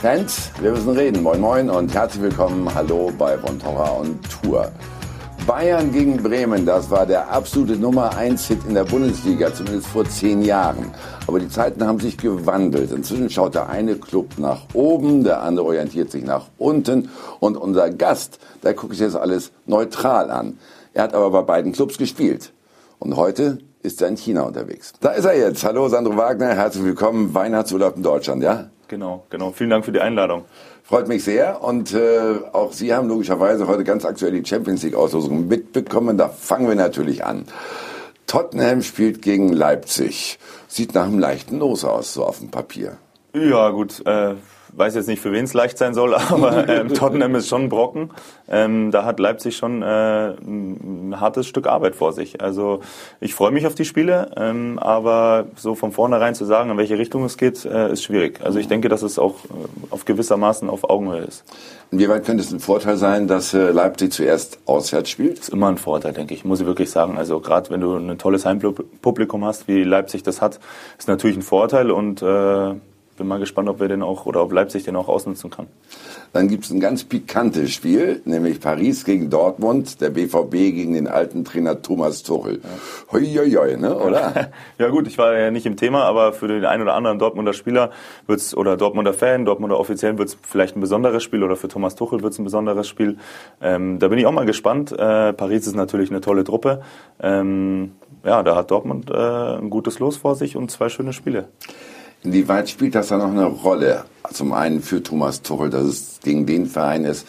Fans, wir müssen reden. Moin Moin und herzlich willkommen. Hallo bei Von und Tour. Bayern gegen Bremen, das war der absolute Nummer 1 Hit in der Bundesliga, zumindest vor zehn Jahren. Aber die Zeiten haben sich gewandelt. Inzwischen schaut der eine Club nach oben, der andere orientiert sich nach unten und unser Gast, der guckt sich das alles neutral an. Er hat aber bei beiden Clubs gespielt. Und heute ist er in China unterwegs. Da ist er jetzt. Hallo Sandro Wagner, herzlich willkommen. Weihnachtsurlaub in Deutschland, ja? Genau, genau. Vielen Dank für die Einladung. Freut mich sehr und äh, auch Sie haben logischerweise heute ganz aktuell die Champions League Auslosung mitbekommen. Da fangen wir natürlich an. Tottenham spielt gegen Leipzig. Sieht nach einem leichten Los aus, so auf dem Papier. Ja, gut. Äh, weiß jetzt nicht, für wen es leicht sein soll, aber ähm, Tottenham ist schon ein Brocken. Ähm, da hat Leipzig schon äh, ein hartes Stück Arbeit vor sich. Also ich freue mich auf die Spiele, ähm, aber so von vornherein zu sagen, in welche Richtung es geht, äh, ist schwierig. Also ich denke, dass es auch äh, auf gewissermaßen auf Augenhöhe ist. Inwieweit könnte es ein Vorteil sein, dass äh, Leipzig zuerst auswärts spielt? Das ist immer ein Vorteil, denke ich, muss ich wirklich sagen. Also gerade wenn du ein tolles Heimpublikum hast, wie Leipzig das hat, ist natürlich ein Vorteil und äh, bin mal gespannt, ob wir den auch oder ob Leipzig den auch ausnutzen kann. Dann gibt es ein ganz pikantes Spiel, nämlich Paris gegen Dortmund, der BVB gegen den alten Trainer Thomas Tuchel. Ja. Hoi, hoi, hoi, ne, oder? ja gut, ich war ja nicht im Thema, aber für den einen oder anderen Dortmunder Spieler wird's oder Dortmunder Fan, Dortmunder Offiziellen wird es vielleicht ein besonderes Spiel oder für Thomas Tuchel wird es ein besonderes Spiel. Ähm, da bin ich auch mal gespannt. Äh, Paris ist natürlich eine tolle Truppe. Ähm, ja, da hat Dortmund äh, ein gutes Los vor sich und zwei schöne Spiele. Inwieweit spielt das da noch eine Rolle? Zum einen für Thomas Tuchel, dass es gegen den Verein ist,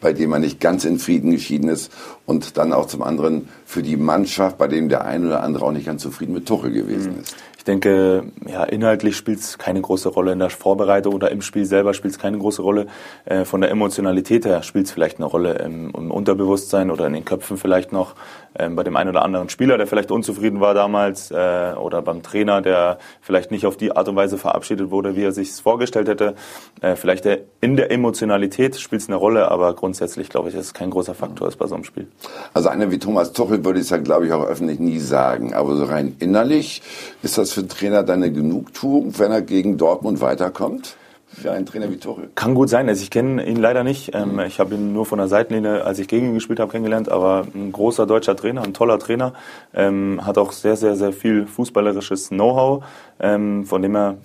bei dem man nicht ganz in Frieden geschieden ist und dann auch zum anderen für die Mannschaft, bei dem der ein oder andere auch nicht ganz zufrieden mit Tuchel gewesen ist. Ich denke, ja, inhaltlich spielt es keine große Rolle in der Vorbereitung oder im Spiel selber spielt es keine große Rolle. Äh, von der Emotionalität her spielt es vielleicht eine Rolle im, im, Unterbewusstsein oder in den Köpfen vielleicht noch. Ähm, bei dem einen oder anderen Spieler, der vielleicht unzufrieden war damals, äh, oder beim Trainer, der vielleicht nicht auf die Art und Weise verabschiedet wurde, wie er sich vorgestellt hätte. Äh, vielleicht in der Emotionalität spielt es eine Rolle, aber grundsätzlich glaube ich, dass es kein großer Faktor ist bei so einem Spiel. Also einer wie Thomas Tuchel würde ich es ja, glaube ich, auch öffentlich nie sagen. Aber so rein innerlich ist das für einen Trainer dann eine Genugtuung, wenn er gegen Dortmund weiterkommt? Für einen Trainer wie Tuchel? Kann gut sein. Also ich kenne ihn leider nicht. Ähm, ich habe ihn nur von der Seitenlinie, als ich gegen ihn gespielt habe, kennengelernt. Aber ein großer deutscher Trainer, ein toller Trainer, ähm, hat auch sehr, sehr, sehr viel fußballerisches Know-how, ähm, von dem er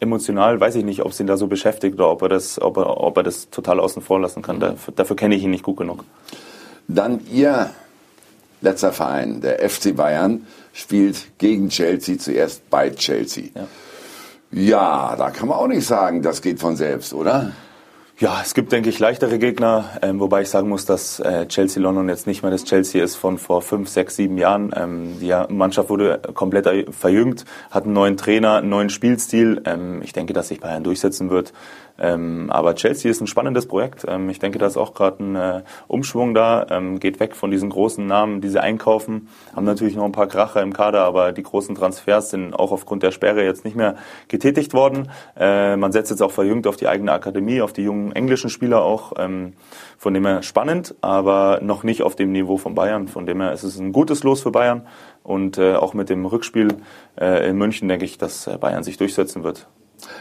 emotional weiß ich nicht, ob es ihn da so beschäftigt oder ob er das, ob er, ob er das total außen vor lassen kann. Dafür, dafür kenne ich ihn nicht gut genug. Dann Ihr letzter Verein, der FC Bayern, spielt gegen Chelsea zuerst bei Chelsea. Ja. Ja, da kann man auch nicht sagen, das geht von selbst, oder? Ja, es gibt, denke ich, leichtere Gegner, ähm, wobei ich sagen muss, dass äh, Chelsea London jetzt nicht mehr das Chelsea ist von vor fünf, sechs, sieben Jahren. Ähm, die Mannschaft wurde komplett verjüngt, hat einen neuen Trainer, einen neuen Spielstil. Ähm, ich denke, dass sich Bayern durchsetzen wird. Ähm, aber Chelsea ist ein spannendes Projekt. Ähm, ich denke, da ist auch gerade ein äh, Umschwung da. Ähm, geht weg von diesen großen Namen, die sie einkaufen. Haben natürlich noch ein paar Kracher im Kader, aber die großen Transfers sind auch aufgrund der Sperre jetzt nicht mehr getätigt worden. Äh, man setzt jetzt auch verjüngt auf die eigene Akademie, auf die jungen englischen Spieler auch. Ähm, von dem her spannend, aber noch nicht auf dem Niveau von Bayern. Von dem her ist es ein gutes Los für Bayern. Und äh, auch mit dem Rückspiel äh, in München denke ich, dass äh, Bayern sich durchsetzen wird.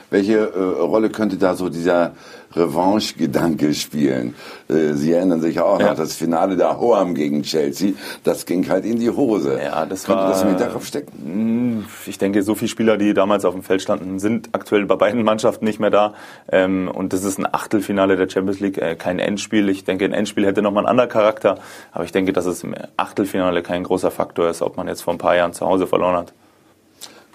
Welche äh, Rolle könnte da so dieser Revanche-Gedanke spielen? Äh, Sie erinnern sich auch ja. noch das Finale der Hoam gegen Chelsea. Das ging halt in die Hose. Ja, das könnte war, das im Hinterkopf stecken? Hm, ich denke, so viele Spieler, die damals auf dem Feld standen, sind aktuell bei beiden Mannschaften nicht mehr da. Ähm, und das ist ein Achtelfinale der Champions League, äh, kein Endspiel. Ich denke, ein Endspiel hätte nochmal einen anderen Charakter. Aber ich denke, dass es im Achtelfinale kein großer Faktor ist, ob man jetzt vor ein paar Jahren zu Hause verloren hat.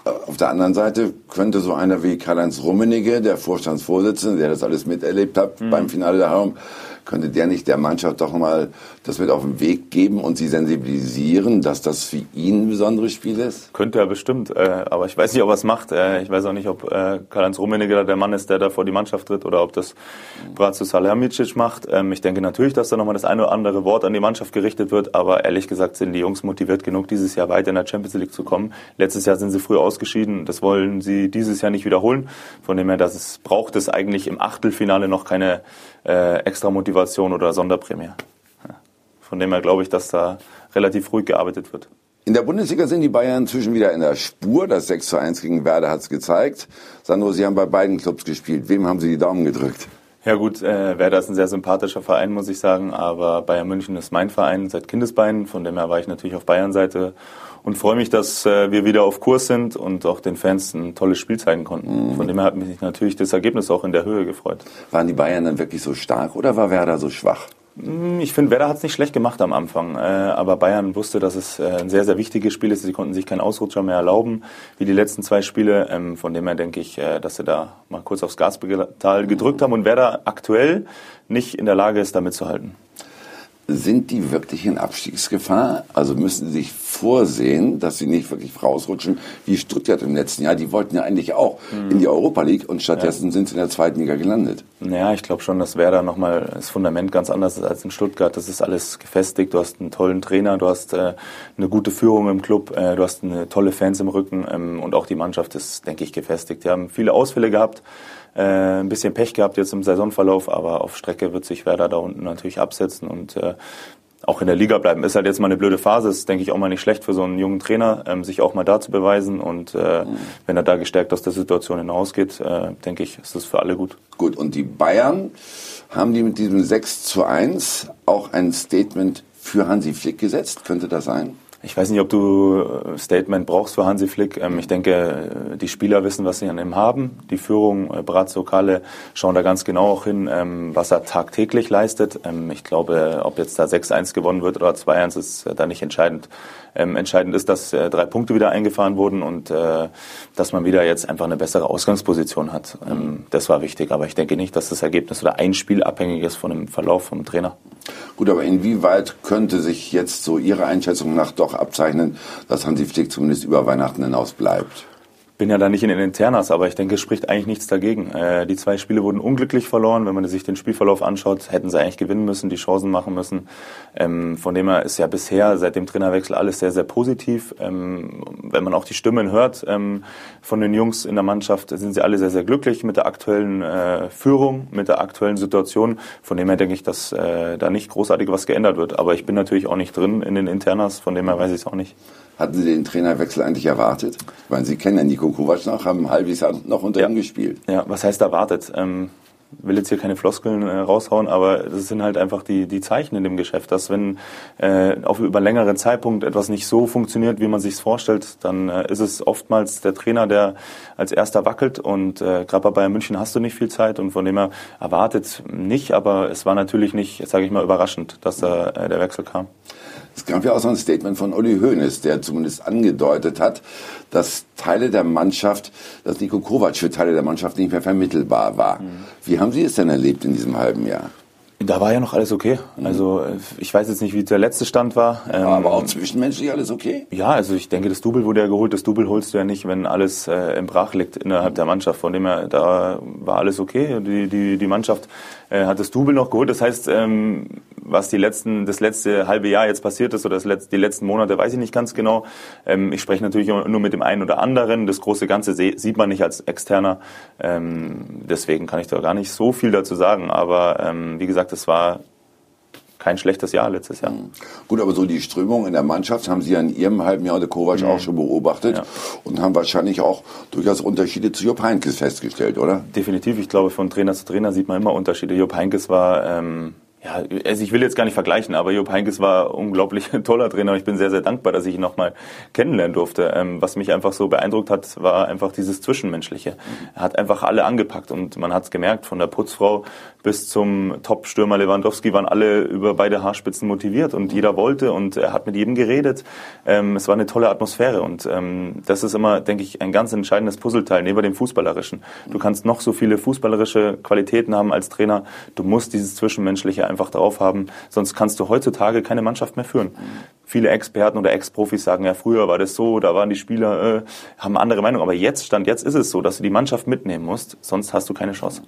Auf der anderen Seite könnte so einer wie Karl-Heinz Rummenigge, der Vorstandsvorsitzende, der das alles miterlebt hat mhm. beim Finale der Raum, könnte der nicht der Mannschaft doch mal das mit auf den Weg geben und sie sensibilisieren, dass das für ihn ein besonderes Spiel ist? Könnte er bestimmt, äh, aber ich weiß nicht, ob er es macht. Äh, ich weiß auch nicht, ob äh, Karl-Heinz Rummenigge der Mann ist, der da vor die Mannschaft tritt oder ob das Bratzo Salihamidzic macht. Ähm, ich denke natürlich, dass da nochmal das eine oder andere Wort an die Mannschaft gerichtet wird, aber ehrlich gesagt sind die Jungs motiviert genug, dieses Jahr weiter in der Champions League zu kommen. Letztes Jahr sind sie früh ausgeschieden, das wollen sie dieses Jahr nicht wiederholen. Von dem her, dass es braucht es eigentlich im Achtelfinale noch keine äh, extra Motivation oder Sonderprämie. Von dem her glaube ich, dass da relativ ruhig gearbeitet wird. In der Bundesliga sind die Bayern inzwischen wieder in der Spur. Das 6 zu 1 gegen Werder hat es gezeigt. Sandro, Sie haben bei beiden Clubs gespielt. Wem haben Sie die Daumen gedrückt? Ja gut, äh, Werder ist ein sehr sympathischer Verein, muss ich sagen, aber Bayern München ist mein Verein seit Kindesbeinen, von dem her war ich natürlich auf Bayern-Seite und freue mich, dass äh, wir wieder auf Kurs sind und auch den Fans ein tolles Spiel zeigen konnten. Mhm. Von dem her hat mich natürlich das Ergebnis auch in der Höhe gefreut. Waren die Bayern dann wirklich so stark oder war Werder so schwach? Hm, ich finde, Werder hat es nicht schlecht gemacht am Anfang, äh, aber Bayern wusste, dass es äh, ein sehr, sehr wichtiges Spiel ist. Sie konnten sich keinen Ausrutscher mehr erlauben, wie die letzten zwei Spiele. Ähm, von dem her denke ich, äh, dass sie da mal kurz aufs Gaspedal gedrückt haben und Werder aktuell nicht in der Lage ist, da mitzuhalten. Sind die wirklich in Abstiegsgefahr? Also müssen sie sich vorsehen, dass sie nicht wirklich rausrutschen, wie Stuttgart im letzten Jahr. Die wollten ja eigentlich auch mhm. in die Europa League und stattdessen ja. sind sie in der zweiten Liga gelandet. Naja, ich glaube schon, dass Werder nochmal das Fundament ganz anders ist als in Stuttgart. Das ist alles gefestigt. Du hast einen tollen Trainer, du hast äh, eine gute Führung im Club, äh, du hast eine tolle Fans im Rücken ähm, und auch die Mannschaft ist, denke ich, gefestigt. Die haben viele Ausfälle gehabt. Äh, ein bisschen Pech gehabt jetzt im Saisonverlauf, aber auf Strecke wird sich Werder da unten natürlich absetzen und äh, auch in der Liga bleiben. Ist halt jetzt mal eine blöde Phase, ist denke ich auch mal nicht schlecht für so einen jungen Trainer, ähm, sich auch mal da zu beweisen und äh, mhm. wenn er da gestärkt aus der Situation hinausgeht, äh, denke ich, ist das für alle gut. Gut, und die Bayern, haben die mit diesem 6 zu 1 auch ein Statement für Hansi Flick gesetzt? Könnte das sein? Ich weiß nicht, ob du äh, Statement brauchst für Hansi Flick. Ähm, ich denke, äh, die Spieler wissen, was sie an ihm haben. Die Führung, äh, Brazzo, Kalle schauen da ganz genau auch hin, ähm, was er tagtäglich leistet. Ähm, ich glaube, ob jetzt da 6-1 gewonnen wird oder 2-1 ist da nicht entscheidend. Entscheidend ist, dass drei Punkte wieder eingefahren wurden und dass man wieder jetzt einfach eine bessere Ausgangsposition hat. Das war wichtig. Aber ich denke nicht, dass das Ergebnis oder ein Spiel abhängig ist von dem Verlauf vom Trainer. Gut, aber inwieweit könnte sich jetzt so Ihre Einschätzung nach doch abzeichnen, dass Hansi Flick zumindest über Weihnachten hinaus bleibt? Bin ja da nicht in den Internas, aber ich denke, es spricht eigentlich nichts dagegen. Äh, die zwei Spiele wurden unglücklich verloren. Wenn man sich den Spielverlauf anschaut, hätten sie eigentlich gewinnen müssen, die Chancen machen müssen. Ähm, von dem her ist ja bisher seit dem Trainerwechsel alles sehr, sehr positiv. Ähm, wenn man auch die Stimmen hört ähm, von den Jungs in der Mannschaft, sind sie alle sehr, sehr glücklich mit der aktuellen äh, Führung, mit der aktuellen Situation. Von dem her denke ich, dass äh, da nicht großartig was geändert wird. Aber ich bin natürlich auch nicht drin in den Internas, von dem her weiß ich es auch nicht. Hatten Sie den Trainerwechsel eigentlich erwartet? Ich meine, Sie kennen ja Nico Kovac noch, haben ein halbes Jahr noch unter ja. ihm gespielt. Ja, was heißt erwartet? Ähm, will jetzt hier keine Floskeln äh, raushauen, aber das sind halt einfach die, die Zeichen in dem Geschäft, dass wenn äh, auf über längeren Zeitpunkt etwas nicht so funktioniert, wie man sich vorstellt, dann äh, ist es oftmals der Trainer, der als erster wackelt und äh, gerade bei Bayern München hast du nicht viel Zeit und von dem er erwartet nicht, aber es war natürlich nicht, sage ich mal, überraschend, dass äh, der Wechsel kam. Es gab ja auch so ein Statement von Uli Hoeneß, der zumindest angedeutet hat, dass Teile der Mannschaft, dass Nico Kovac für Teile der Mannschaft nicht mehr vermittelbar war. Mhm. Wie haben Sie es denn erlebt in diesem halben Jahr? Da war ja noch alles okay. Mhm. Also ich weiß jetzt nicht, wie der letzte Stand war. Ähm, aber auch zwischenmenschlich alles okay? Ja, also ich denke, das Double wurde ja geholt. Das Double holst du ja nicht, wenn alles äh, im Brach liegt innerhalb der Mannschaft. Von dem her, da war alles okay. Die, die, die Mannschaft äh, hat das Double noch geholt. Das heißt, ähm, was die letzten, das letzte halbe Jahr jetzt passiert ist oder das letzte, die letzten Monate, weiß ich nicht ganz genau. Ähm, ich spreche natürlich nur mit dem einen oder anderen. Das große Ganze sieht man nicht als Externer. Ähm, deswegen kann ich da gar nicht so viel dazu sagen. Aber ähm, wie gesagt, es war kein schlechtes Jahr letztes Jahr. Mhm. Gut, aber so die Strömung in der Mannschaft haben Sie ja in Ihrem halben Jahr der Kovac mhm. auch schon beobachtet ja. und haben wahrscheinlich auch durchaus Unterschiede zu Jupp Heynckes festgestellt, oder? Definitiv. Ich glaube, von Trainer zu Trainer sieht man immer Unterschiede. Jupp Heynckes war ähm, ja, also ich will jetzt gar nicht vergleichen, aber Jupp Heynckes war unglaublich ein toller Trainer und ich bin sehr, sehr dankbar, dass ich ihn nochmal kennenlernen durfte. Ähm, was mich einfach so beeindruckt hat, war einfach dieses Zwischenmenschliche. Er hat einfach alle angepackt und man hat es gemerkt, von der Putzfrau bis zum Top-Stürmer Lewandowski waren alle über beide Haarspitzen motiviert und jeder wollte und er hat mit jedem geredet. Ähm, es war eine tolle Atmosphäre und ähm, das ist immer, denke ich, ein ganz entscheidendes Puzzleteil neben dem Fußballerischen. Du kannst noch so viele fußballerische Qualitäten haben als Trainer, du musst dieses Zwischenmenschliche einfach drauf haben, sonst kannst du heutzutage keine Mannschaft mehr führen. Viele Experten oder Ex-Profis sagen, ja, früher war das so, da waren die Spieler, äh, haben andere Meinung, aber jetzt, Stand jetzt ist es so, dass du die Mannschaft mitnehmen musst, sonst hast du keine Chance.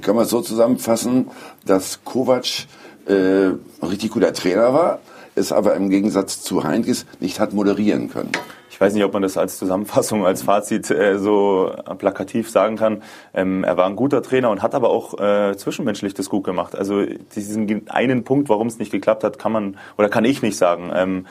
Kann man so zusammenfassen, dass Kovac äh, richtig guter Trainer war, es aber im Gegensatz zu Heinkes nicht hat moderieren können? ich weiß nicht, ob man das als Zusammenfassung, als Fazit äh, so plakativ sagen kann. Ähm, er war ein guter Trainer und hat aber auch äh, zwischenmenschlich das gut gemacht. Also diesen einen Punkt, warum es nicht geklappt hat, kann man oder kann ich nicht sagen. Ähm,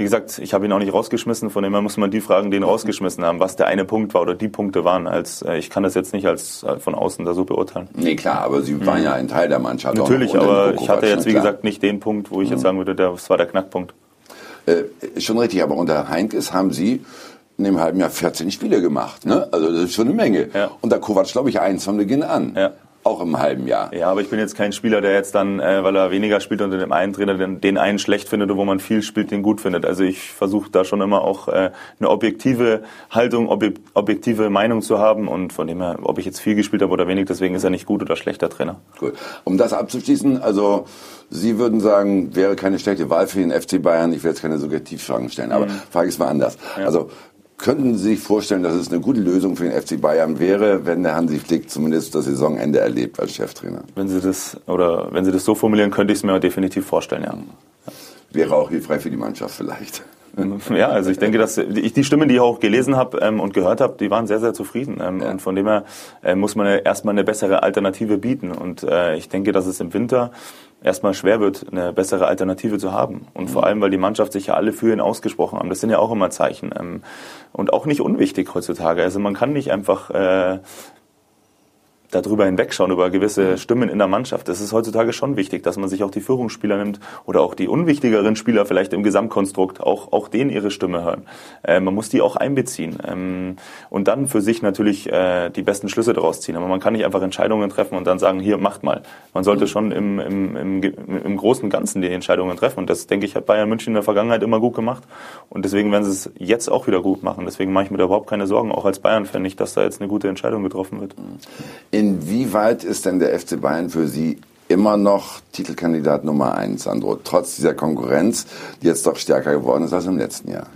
wie gesagt, ich habe ihn auch nicht rausgeschmissen, von dem her muss man die fragen, die ihn rausgeschmissen haben, was der eine Punkt war oder die Punkte waren. Als äh, ich kann das jetzt nicht als äh, von außen da so beurteilen. Nee, klar, aber Sie waren mhm. ja ein Teil der Mannschaft. Natürlich, aber ich hatte jetzt wie klar. gesagt nicht den Punkt, wo ich mhm. jetzt sagen würde, das war der Knackpunkt. Äh, schon richtig, aber unter Heinkes haben Sie in dem halben Jahr 14 Spiele gemacht. Ne? Also das ist schon eine Menge. Ja. Und der Kovac, glaube ich, eins von Beginn an. Ja. Auch im halben Jahr. Ja, aber ich bin jetzt kein Spieler, der jetzt dann, äh, weil er weniger spielt unter dem einen Trainer, den, den einen schlecht findet und wo man viel spielt, den gut findet. Also ich versuche da schon immer auch äh, eine objektive Haltung, ob, objektive Meinung zu haben und von dem her, ob ich jetzt viel gespielt habe oder wenig, deswegen ist er nicht gut oder schlechter Trainer. Gut. Um das abzuschließen, also Sie würden sagen, wäre keine schlechte Wahl für den FC Bayern. Ich will jetzt keine Suggestivfragen stellen, aber mhm. frage ich es mal anders. Ja. Also Könnten Sie sich vorstellen, dass es eine gute Lösung für den FC Bayern wäre, wenn der Hansi Flick zumindest das Saisonende erlebt als Cheftrainer? Wenn Sie das oder wenn Sie das so formulieren, könnte ich es mir definitiv vorstellen, ja. Wäre auch hilfreich für die Mannschaft vielleicht. Ja, also ich denke, dass ich die Stimmen, die ich auch gelesen habe ähm, und gehört habe, die waren sehr, sehr zufrieden. Ähm, ja. Und von dem her äh, muss man erstmal eine bessere Alternative bieten. Und äh, ich denke, dass es im Winter erstmal schwer wird, eine bessere Alternative zu haben. Und mhm. vor allem, weil die Mannschaft sich ja alle für ihn ausgesprochen haben. Das sind ja auch immer Zeichen. Ähm, und auch nicht unwichtig heutzutage. Also man kann nicht einfach äh, darüber hinwegschauen, über gewisse Stimmen in der Mannschaft. Es ist heutzutage schon wichtig, dass man sich auch die Führungsspieler nimmt oder auch die unwichtigeren Spieler vielleicht im Gesamtkonstrukt, auch, auch denen ihre Stimme hören. Äh, man muss die auch einbeziehen ähm, und dann für sich natürlich äh, die besten Schlüsse daraus ziehen. Aber man kann nicht einfach Entscheidungen treffen und dann sagen, hier, macht mal. Man sollte schon im, im, im, im Großen und Ganzen die Entscheidungen treffen. Und das, denke ich, hat Bayern München in der Vergangenheit immer gut gemacht. Und deswegen werden sie es jetzt auch wieder gut machen. Deswegen mache ich mir da überhaupt keine Sorgen, auch als Bayern-Fan nicht, dass da jetzt eine gute Entscheidung getroffen wird. Inwieweit ist denn der FC Bayern für Sie immer noch Titelkandidat Nummer eins, Sandro, trotz dieser Konkurrenz, die jetzt doch stärker geworden ist als im letzten Jahr?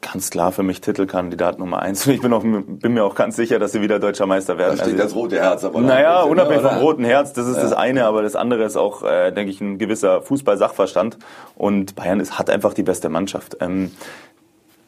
Ganz klar für mich Titelkandidat Nummer eins. Ich bin, auch, bin mir auch ganz sicher, dass sie wieder deutscher Meister werden. Da steht also, das rote Herz. Aber naja, unabhängig vom roten Herz, das ist ja. das eine, aber das andere ist auch, äh, denke ich, ein gewisser Fußball-Sachverstand. Und Bayern ist, hat einfach die beste Mannschaft. Ähm,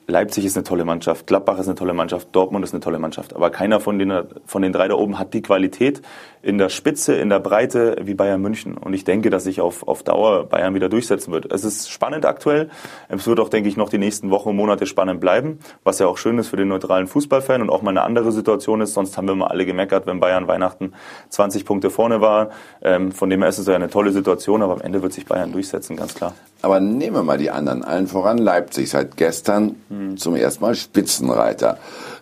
Leipzig ist eine tolle Mannschaft, Gladbach ist eine tolle Mannschaft, Dortmund ist eine tolle Mannschaft. Aber keiner von den, von den drei da oben hat die Qualität in der Spitze, in der Breite wie Bayern München. Und ich denke, dass sich auf, auf Dauer Bayern wieder durchsetzen wird. Es ist spannend aktuell. Es wird auch, denke ich, noch die nächsten Wochen und Monate spannend bleiben, was ja auch schön ist für den neutralen Fußballfan und auch mal eine andere Situation ist. Sonst haben wir mal alle gemeckert, wenn Bayern Weihnachten 20 Punkte vorne war. Ähm, von dem her ist es ja eine tolle Situation, aber am Ende wird sich Bayern durchsetzen, ganz klar. Aber nehmen wir mal die anderen. Allen voran Leipzig seit gestern hm. zum ersten Mal Spitzenreiter.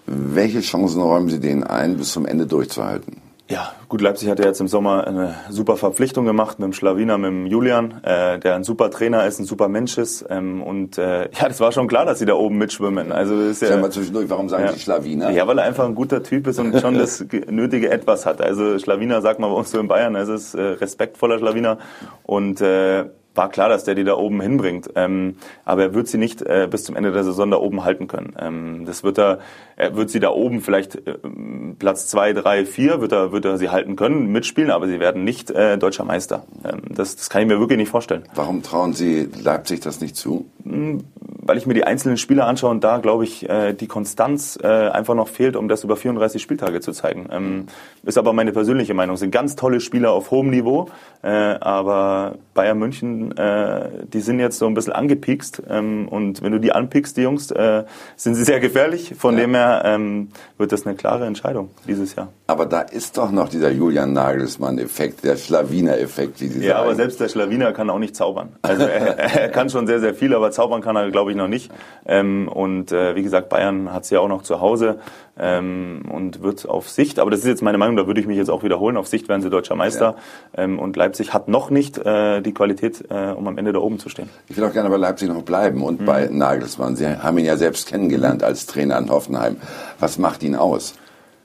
Welche Chancen räumen Sie denen ein, bis zum Ende durchzuhalten? Ja, gut, Leipzig hat ja jetzt im Sommer eine super Verpflichtung gemacht mit dem Schlawiner, mit dem Julian, äh, der ein super Trainer ist, ein super Mensch ist. Ähm, und äh, ja, das war schon klar, dass sie da oben mitschwimmen. Also ist ja, mal zwischendurch, warum sagen ja, Sie Schlawiner? Ja, weil er einfach ein guter Typ ist und schon das nötige Etwas hat. Also Schlawiner, sagt man bei uns so in Bayern, es ist äh, respektvoller Schlawiner. Und äh, war klar, dass der die da oben hinbringt. Ähm, aber er wird sie nicht äh, bis zum Ende der Saison da oben halten können. Ähm, das wird er, er wird sie da oben vielleicht äh, Platz zwei, drei, vier wird er, wird er sie halten können, mitspielen, aber sie werden nicht äh, deutscher Meister. Ähm, das, das kann ich mir wirklich nicht vorstellen. Warum trauen Sie Leipzig das nicht zu? Hm, weil ich mir die einzelnen Spieler anschaue und da, glaube ich, äh, die Konstanz äh, einfach noch fehlt, um das über 34 Spieltage zu zeigen. Ähm, ist aber meine persönliche Meinung. Sind ganz tolle Spieler auf hohem Niveau, äh, aber Bayern München, äh, die sind jetzt so ein bisschen angepiekst ähm, und wenn du die anpiekst, die Jungs, äh, sind sie sehr gefährlich. Von ja. dem her ähm, wird das eine klare Entscheidung dieses Jahr. Aber da ist doch noch dieser Julian Nagelsmann-Effekt, der Schlawiner-Effekt, wie Sie ja, sagen. Ja, aber selbst der Schlawiner kann auch nicht zaubern. Also er, er kann schon sehr, sehr viel, aber zaubern kann er, glaube ich, noch nicht. Ähm, und äh, wie gesagt, Bayern hat sie ja auch noch zu Hause ähm, und wird auf Sicht, aber das ist jetzt meine Meinung, da würde ich mich jetzt auch wiederholen, auf Sicht werden sie deutscher Meister. Ja. Ähm, und Leipzig hat noch nicht äh, die Qualität, äh, um am Ende da oben zu stehen. Ich will auch gerne bei Leipzig noch bleiben und mhm. bei Nagelsmann. Sie haben ihn ja selbst kennengelernt als Trainer in Hoffenheim. Was macht ihn aus?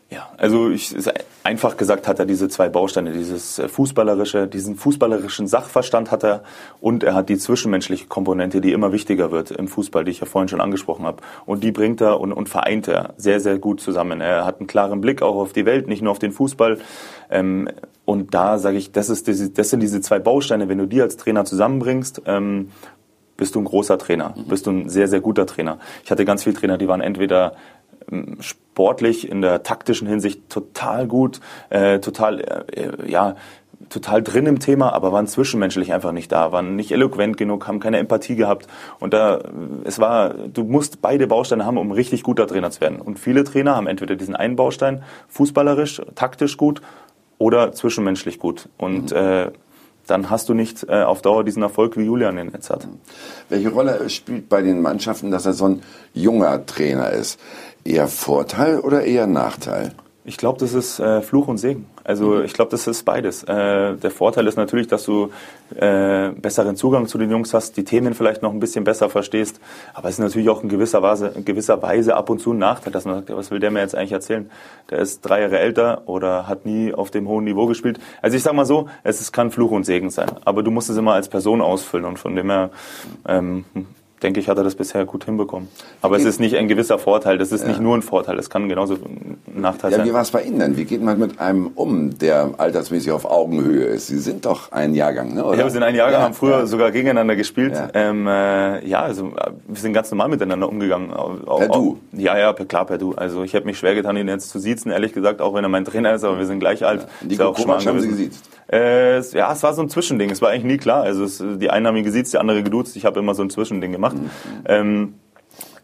Ja, also ich, einfach gesagt hat er diese zwei Bausteine, dieses äh, fußballerische, diesen fußballerischen Sachverstand hat er und er hat die zwischenmenschliche Komponente, die immer wichtiger wird im Fußball, die ich ja vorhin schon angesprochen habe. Und die bringt er und, und vereint er sehr, sehr gut zusammen. Er hat einen klaren Blick auch auf die Welt, nicht nur auf den Fußball. Ähm, und da sage ich, das, ist, das sind diese zwei Bausteine, wenn du die als Trainer zusammenbringst, ähm, bist du ein großer Trainer, bist du ein sehr, sehr guter Trainer. Ich hatte ganz viele Trainer, die waren entweder sportlich in der taktischen Hinsicht total gut, äh, total äh, ja total drin im Thema, aber waren zwischenmenschlich einfach nicht da, waren nicht eloquent genug, haben keine Empathie gehabt. Und da, es war, du musst beide Bausteine haben, um richtig guter Trainer zu werden. Und viele Trainer haben entweder diesen einen Baustein, fußballerisch, taktisch gut oder zwischenmenschlich gut. Und mhm. äh, dann hast du nicht äh, auf Dauer diesen Erfolg, wie Julian den jetzt hat. Welche Rolle spielt bei den Mannschaften, dass er so ein junger Trainer ist? Eher Vorteil oder eher Nachteil? Ich glaube, das ist äh, Fluch und Segen. Also mhm. ich glaube, das ist beides. Äh, der Vorteil ist natürlich, dass du äh, besseren Zugang zu den Jungs hast, die Themen vielleicht noch ein bisschen besser verstehst. Aber es ist natürlich auch in gewisser Weise, in gewisser Weise ab und zu ein Nachteil, dass man sagt, was will der mir jetzt eigentlich erzählen? Der ist drei Jahre älter oder hat nie auf dem hohen Niveau gespielt. Also ich sage mal so, es ist, kann Fluch und Segen sein. Aber du musst es immer als Person ausfüllen und von dem her ähm, denke ich, hat er das bisher gut hinbekommen. Aber es ist nicht ein gewisser Vorteil, das ist ja. nicht nur ein Vorteil, es kann genauso ein Nachteil ja, sein. Wie war es bei Ihnen denn? Wie geht man mit einem um, der altersmäßig auf Augenhöhe ist? Sie sind doch ein Jahrgang, ne? Oder? Ja, wir sind ein Jahrgang, ja, haben früher sogar gegeneinander gespielt. Ja, ähm, äh, ja also wir sind ganz normal miteinander umgegangen. Auch, per Du? Ja, ja, klar, per Du. Also ich habe mich schwer getan, ihn jetzt zu siezen, ehrlich gesagt, auch wenn er mein Trainer ist, aber wir sind gleich alt. Ja. Nico Kovac haben Sie gesiezt? Äh, ja, es war so ein Zwischending. Es war eigentlich nie klar. Also es, die einen haben ihn gesiezt, die andere geduzt. Ich habe immer so ein Zwischending gemacht. Mhm. Ähm,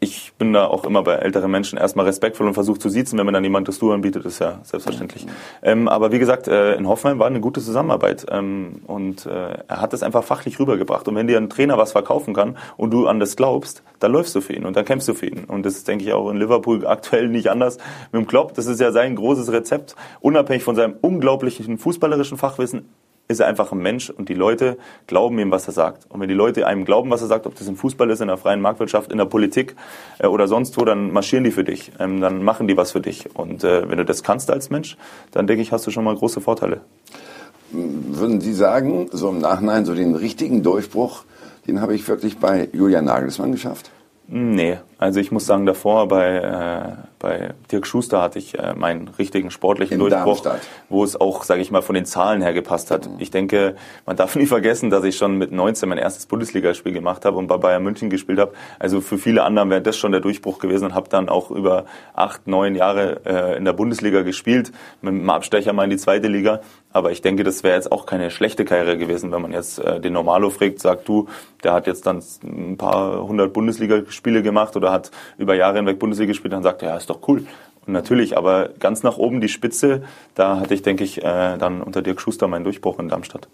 ich bin da auch immer bei älteren Menschen erstmal respektvoll und versuche zu siezen, wenn mir dann jemand das Du anbietet, ist ja selbstverständlich. Ähm, aber wie gesagt, äh, in Hoffenheim war eine gute Zusammenarbeit ähm, und äh, er hat das einfach fachlich rübergebracht. Und wenn dir ein Trainer was verkaufen kann und du an das glaubst, dann läufst du für ihn und dann kämpfst du für ihn. Und das ist, denke ich, auch in Liverpool aktuell nicht anders. Mit dem Klopp, das ist ja sein großes Rezept, unabhängig von seinem unglaublichen fußballerischen Fachwissen, ist er einfach ein Mensch und die Leute glauben ihm, was er sagt. Und wenn die Leute einem glauben, was er sagt, ob das im Fußball ist, in der freien Marktwirtschaft, in der Politik äh, oder sonst wo, dann marschieren die für dich, ähm, dann machen die was für dich. Und äh, wenn du das kannst als Mensch, dann denke ich, hast du schon mal große Vorteile. Würden Sie sagen, so im Nachhinein, so den richtigen Durchbruch, den habe ich wirklich bei Julian Nagelsmann geschafft? Nee, also ich muss sagen, davor bei, äh, bei Dirk Schuster hatte ich äh, meinen richtigen sportlichen In Durchbruch, Darmstadt. wo es auch, sage ich mal, von den Zahlen her gepasst hat. Mhm. Ich denke, man darf nie vergessen, dass ich schon mit 19 mein erstes Bundesligaspiel gemacht habe und bei Bayern München gespielt habe. Also für viele anderen wäre das schon der Durchbruch gewesen und habe dann auch über acht, neun Jahre äh, in der Bundesliga gespielt, mit einem Abstecher mal in die zweite Liga. Aber ich denke, das wäre jetzt auch keine schlechte Karriere gewesen, wenn man jetzt äh, den Normalo fragt, sagt du, der hat jetzt dann ein paar hundert Bundesligaspiele gemacht oder hat über Jahre hinweg Bundesliga gespielt, dann sagt er, ja, ist doch cool. Und natürlich, aber ganz nach oben die Spitze, da hatte ich, denke ich, äh, dann unter Dirk Schuster meinen Durchbruch in Darmstadt.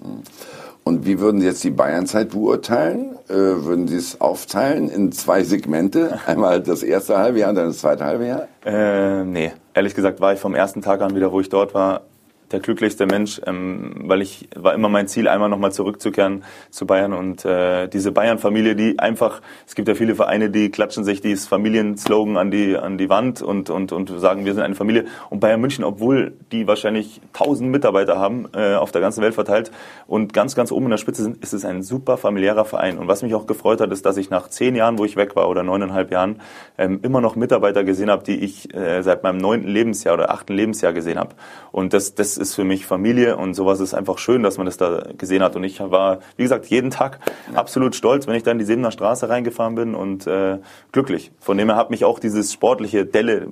Und wie würden Sie jetzt die Bayernzeit beurteilen? Äh, würden Sie es aufteilen in zwei Segmente? Einmal das erste halbe Jahr und dann das zweite halbe Jahr? Äh, nee, ehrlich gesagt war ich vom ersten Tag an wieder, wo ich dort war, der glücklichste Mensch, ähm, weil ich war immer mein Ziel, einmal nochmal zurückzukehren zu Bayern und äh, diese Bayern-Familie, die einfach, es gibt ja viele Vereine, die klatschen sich dieses Familienslogan an die an die Wand und und und sagen, wir sind eine Familie. Und Bayern München, obwohl die wahrscheinlich tausend Mitarbeiter haben äh, auf der ganzen Welt verteilt und ganz ganz oben in der Spitze sind, ist es ein super familiärer Verein. Und was mich auch gefreut hat, ist, dass ich nach zehn Jahren, wo ich weg war oder neuneinhalb Jahren, ähm, immer noch Mitarbeiter gesehen habe, die ich äh, seit meinem neunten Lebensjahr oder achten Lebensjahr gesehen habe. Und das das ist für mich Familie und sowas ist einfach schön, dass man das da gesehen hat. Und ich war, wie gesagt, jeden Tag absolut stolz, wenn ich da in die Siebener Straße reingefahren bin und äh, glücklich. Von dem her hat mich auch dieses sportliche Delle,